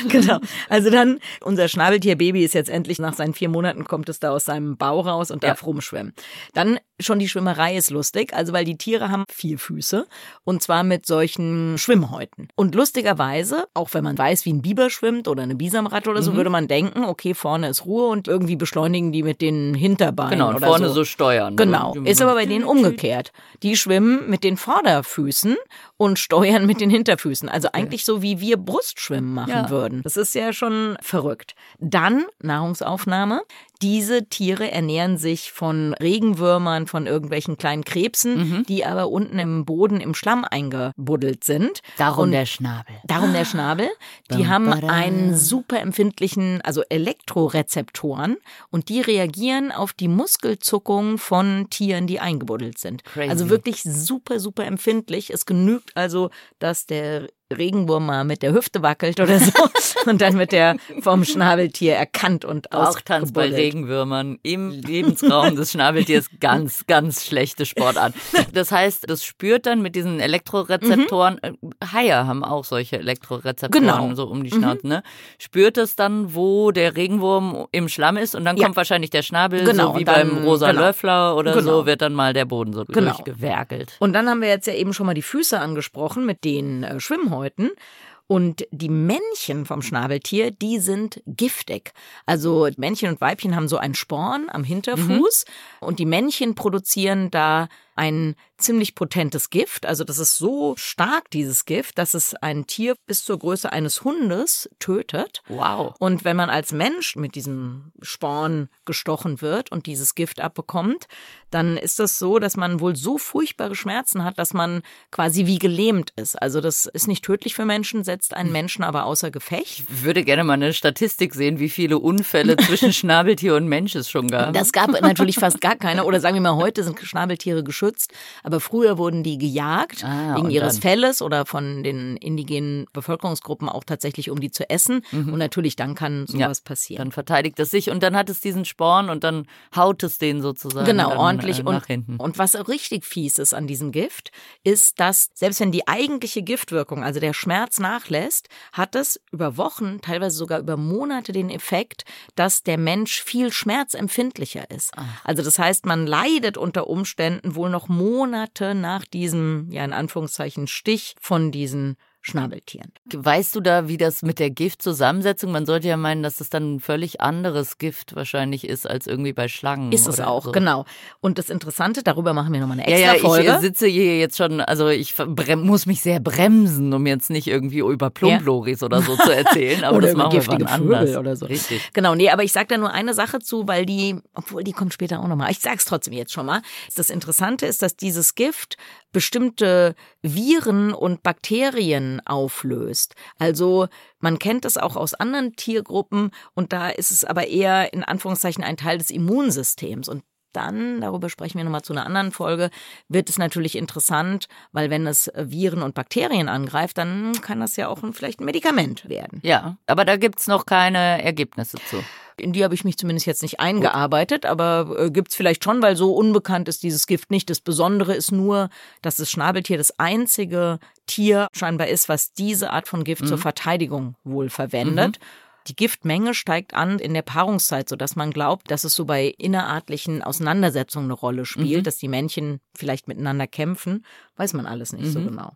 genau. Also dann, unser Schnabeltierbaby ist jetzt endlich nach seinen vier Monaten kommt es da aus seinem Bau raus und darf ja. rumschwimmen. Dann schon die Schwimmerei ist lustig, also weil die Tiere haben vier Füße und zwar mit solchen Schwimmhäuten. Und lustigerweise, auch wenn man weiß, wie ein Biber schwimmt oder eine Bisamratte oder so, mhm. würde man denken, okay, vorne ist Ruhe und irgendwie beschleunigen die mit den Hinterbeinen genau, und vorne so. so steuern. Genau, ist aber bei denen umgekehrt. Die schwimmen mit den Vorderfüßen und steuern mit den Hinterfüßen. Also okay. eigentlich so, wie wir Brustschwimmen machen ja. würden. Das ist ja schon verrückt. Dann Nahrungsaufnahme. Diese Tiere ernähren sich von Regenwürmern, von irgendwelchen kleinen Krebsen, mhm. die aber unten im Boden im Schlamm eingebuddelt sind. Darum und der Schnabel. Darum der Schnabel. Die Bam, haben einen super empfindlichen, also Elektrorezeptoren und die reagieren auf die Muskelzuckung von Tieren, die eingebuddelt sind. Crazy. Also wirklich super, super empfindlich. Es genügt also, dass der Regenwurm mal mit der Hüfte wackelt oder so und dann wird der vom Schnabeltier erkannt und Tanz bei Regenwürmern im Lebensraum des Schnabeltiers ganz, ganz schlechte Sportart. Das heißt, das spürt dann mit diesen Elektrorezeptoren, mhm. Haie haben auch solche Elektrorezeptoren genau. so um die Schnauze, mhm. ne? Spürt es dann, wo der Regenwurm im Schlamm ist und dann ja. kommt wahrscheinlich der Schnabel, genau, so wie dann, beim rosa genau. Löffler oder genau. so, wird dann mal der Boden so genau. durchgewerkelt. Und dann haben wir jetzt ja eben schon mal die Füße angesprochen mit den äh, Schwimmhäuten. Und die Männchen vom Schnabeltier, die sind giftig. Also Männchen und Weibchen haben so ein Sporn am Hinterfuß mhm. und die Männchen produzieren da ein ziemlich potentes Gift. Also das ist so stark, dieses Gift, dass es ein Tier bis zur Größe eines Hundes tötet. Wow. Und wenn man als Mensch mit diesem Sporn gestochen wird und dieses Gift abbekommt, dann ist das so, dass man wohl so furchtbare Schmerzen hat, dass man quasi wie gelähmt ist. Also das ist nicht tödlich für Menschen, setzt einen Menschen aber außer Gefecht. Ich würde gerne mal eine Statistik sehen, wie viele Unfälle zwischen Schnabeltier und Mensch es schon gab. Das gab natürlich fast gar keine. Oder sagen wir mal, heute sind Schnabeltiere geschützt. Aber früher wurden die gejagt, ah, wegen ihres dann. Felles oder von den indigenen Bevölkerungsgruppen auch tatsächlich, um die zu essen. Mhm. Und natürlich dann kann sowas ja, passieren. Dann verteidigt es sich und dann hat es diesen Sporn und dann haut es den sozusagen. Genau, dann, ordentlich. Äh, und, hinten. und was richtig fies ist an diesem Gift, ist, dass selbst wenn die eigentliche Giftwirkung, also der Schmerz nachlässt, hat es über Wochen, teilweise sogar über Monate den Effekt, dass der Mensch viel schmerzempfindlicher ist. Also das heißt, man leidet unter Umständen wohl noch Monate nach diesem, ja in Anführungszeichen, Stich von diesen Schnabeltieren. Weißt du da, wie das mit der Giftzusammensetzung? Man sollte ja meinen, dass das dann ein völlig anderes Gift wahrscheinlich ist als irgendwie bei Schlangen. Ist es auch, so. genau. Und das Interessante, darüber machen wir nochmal eine extra ja, ja, Folge. Ich sitze hier jetzt schon, also ich muss mich sehr bremsen, um jetzt nicht irgendwie über Plumploris ja. oder so zu erzählen. Aber oder das machen giftige wir Vögel anders. oder so. Richtig. Genau, nee, aber ich sage da nur eine Sache zu, weil die, obwohl die kommt später auch nochmal. Ich sag's trotzdem jetzt schon mal. Das Interessante ist, dass dieses Gift bestimmte Viren und Bakterien auflöst. Also man kennt es auch aus anderen Tiergruppen und da ist es aber eher in Anführungszeichen ein Teil des Immunsystems. Und dann, darüber sprechen wir nochmal zu einer anderen Folge, wird es natürlich interessant, weil wenn es Viren und Bakterien angreift, dann kann das ja auch vielleicht ein Medikament werden. Ja, aber da gibt es noch keine Ergebnisse zu. In die habe ich mich zumindest jetzt nicht eingearbeitet, aber äh, gibt es vielleicht schon, weil so unbekannt ist dieses Gift nicht. Das Besondere ist nur, dass das Schnabeltier das einzige Tier scheinbar ist, was diese Art von Gift mhm. zur Verteidigung wohl verwendet. Mhm. Die Giftmenge steigt an in der Paarungszeit, sodass man glaubt, dass es so bei innerartlichen Auseinandersetzungen eine Rolle spielt, mhm. dass die Männchen vielleicht miteinander kämpfen. Weiß man alles nicht mhm. so genau.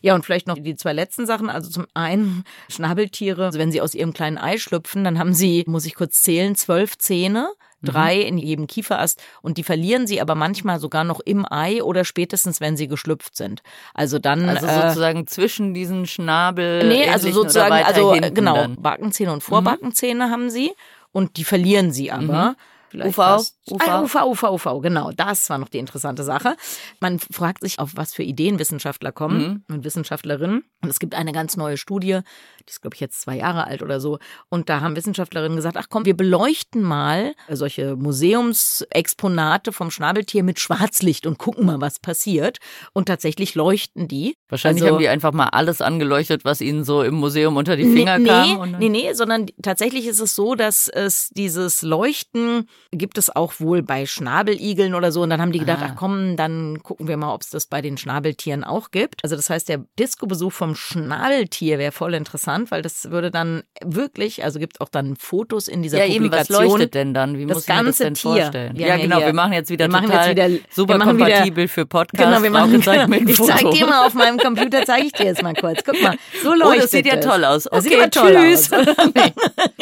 Ja, und vielleicht noch die zwei letzten Sachen. Also zum einen Schnabeltiere, also wenn sie aus ihrem kleinen Ei schlüpfen, dann haben sie, muss ich kurz zählen, zwölf Zähne drei mhm. in jedem Kieferast und die verlieren sie aber manchmal sogar noch im Ei oder spätestens, wenn sie geschlüpft sind. Also dann also äh, sozusagen zwischen diesen Schnabel Nee, also sozusagen also genau, dann. Backenzähne und Vorbackenzähne mhm. haben sie und die verlieren sie aber. Mhm. Vielleicht UV, UV. Ah, UV, UV, UV, genau. Das war noch die interessante Sache. Man fragt sich, auf was für Ideen Wissenschaftler kommen mhm. und Wissenschaftlerinnen. Und es gibt eine ganz neue Studie, die ist, glaube ich, jetzt zwei Jahre alt oder so. Und da haben Wissenschaftlerinnen gesagt, ach komm, wir beleuchten mal solche Museumsexponate vom Schnabeltier mit Schwarzlicht und gucken mal, was passiert. Und tatsächlich leuchten die. Wahrscheinlich also, haben die einfach mal alles angeleuchtet, was ihnen so im Museum unter die Finger nee, kam. Nee, nee, nee, sondern tatsächlich ist es so, dass es dieses Leuchten gibt es auch wohl bei Schnabeligeln oder so. Und dann haben die gedacht, ah. ach komm, dann gucken wir mal, ob es das bei den Schnabeltieren auch gibt. Also das heißt, der Disco-Besuch vom Schnabeltier wäre voll interessant, weil das würde dann wirklich, also gibt auch dann Fotos in dieser ja, Publikation. Eben, was leuchtet denn dann? Wie das muss man das denn Tier. vorstellen? Ja, genau, hier. wir machen jetzt wieder wir total jetzt wieder, super kompatibel wieder, für Podcasts. Genau, wir machen, genau. Ich zeig dir mal auf meinem Computer, zeige ich dir jetzt mal kurz. Guck mal, so leuchtet oh, das sieht ja toll aus. Okay, das sieht ja toll tschüss. Aus.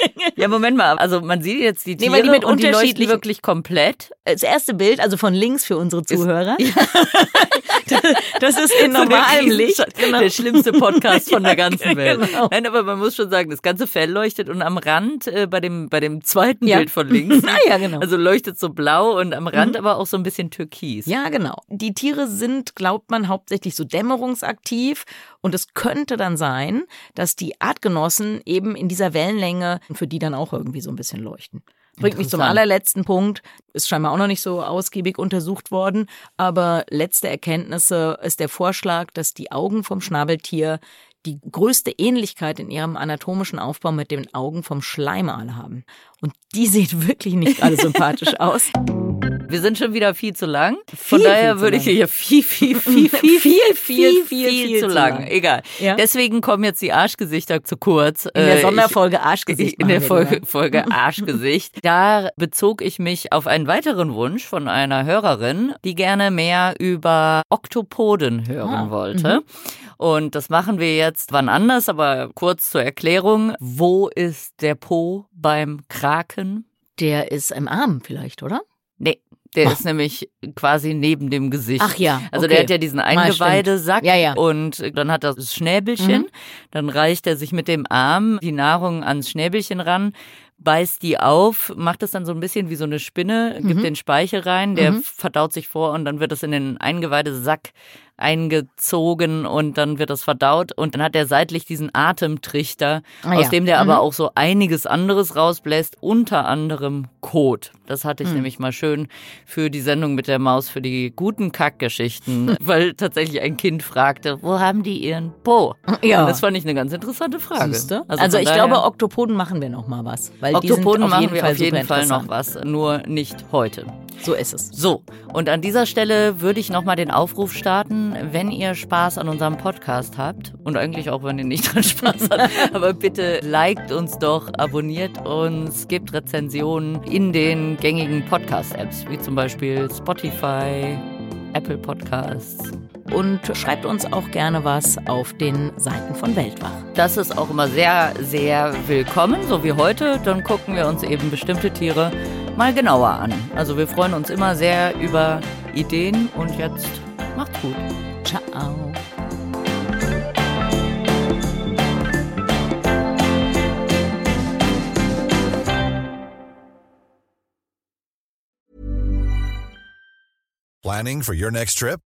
ja, Moment mal, also man sieht jetzt die Tiere nee, die mit und die leuchten wirklich komplett. Das erste Bild, also von links für unsere Zuhörer. Ist, das ist in normalem Licht. Genau. Der schlimmste Podcast von der ganzen Welt. Genau. Nein, aber man muss schon sagen, das ganze Fell leuchtet und am Rand äh, bei dem bei dem zweiten ja. Bild von links. ah, ja, genau. Also leuchtet so blau und am Rand mhm. aber auch so ein bisschen türkis. Ja, genau. Die Tiere sind, glaubt man, hauptsächlich so dämmerungsaktiv und es könnte dann sein, dass die Artgenossen eben in dieser Wellenlänge für die dann auch irgendwie so ein bisschen leuchten. Bringt mich zum allerletzten Punkt. Ist scheinbar auch noch nicht so ausgiebig untersucht worden. Aber letzte Erkenntnisse ist der Vorschlag, dass die Augen vom Schnabeltier die größte Ähnlichkeit in ihrem anatomischen Aufbau mit den Augen vom Schleimaal haben. Und die sieht wirklich nicht gerade sympathisch aus. Wir sind schon wieder viel zu lang. Von viel, daher viel würde ich hier viel, viel, viel, viel, viel, viel, viel, viel, zu lang. Egal. Ja? Deswegen kommen jetzt die Arschgesichter zu kurz. In der äh, Sonderfolge Arschgesicht. In der Folge, Folge Arschgesicht. Da bezog ich mich auf einen weiteren Wunsch von einer Hörerin, die gerne mehr über Oktopoden hören ah, wollte. Mhm. Und das machen wir jetzt wann anders, aber kurz zur Erklärung. Wo ist der Po beim Kraken? Der ist im Arm vielleicht, oder? Der Ach. ist nämlich quasi neben dem Gesicht. Ach ja. Also okay. der hat ja diesen Eingeweidesack ja, ja. und dann hat er das Schnäbelchen. Mhm. Dann reicht er sich mit dem Arm die Nahrung ans Schnäbelchen ran, beißt die auf, macht es dann so ein bisschen wie so eine Spinne, gibt mhm. den Speichel rein, der mhm. verdaut sich vor und dann wird es in den Eingeweidesack eingezogen und dann wird das verdaut und dann hat er seitlich diesen Atemtrichter, ah, aus ja. dem der mhm. aber auch so einiges anderes rausbläst, unter anderem Kot. Das hatte ich mhm. nämlich mal schön für die Sendung mit der Maus für die guten Kackgeschichten, weil tatsächlich ein Kind fragte, wo haben die ihren Po? Ja. Das fand ich eine ganz interessante Frage. Also, also ich glaube, Oktopoden machen wir noch mal was, weil Oktopoden machen wir auf jeden Fall noch was, nur nicht heute. So ist es. So, und an dieser Stelle würde ich noch mal den Aufruf starten, wenn ihr Spaß an unserem Podcast habt und eigentlich auch, wenn ihr nicht dran Spaß habt, aber bitte liked uns doch, abonniert uns, gebt Rezensionen in den gängigen Podcast-Apps, wie zum Beispiel Spotify, Apple Podcasts. Und schreibt uns auch gerne was auf den Seiten von Weltwach. Das ist auch immer sehr, sehr willkommen, so wie heute. Dann gucken wir uns eben bestimmte Tiere mal genauer an. Also wir freuen uns immer sehr über Ideen und jetzt Macht's gut. Ciao. Planning for your next trip?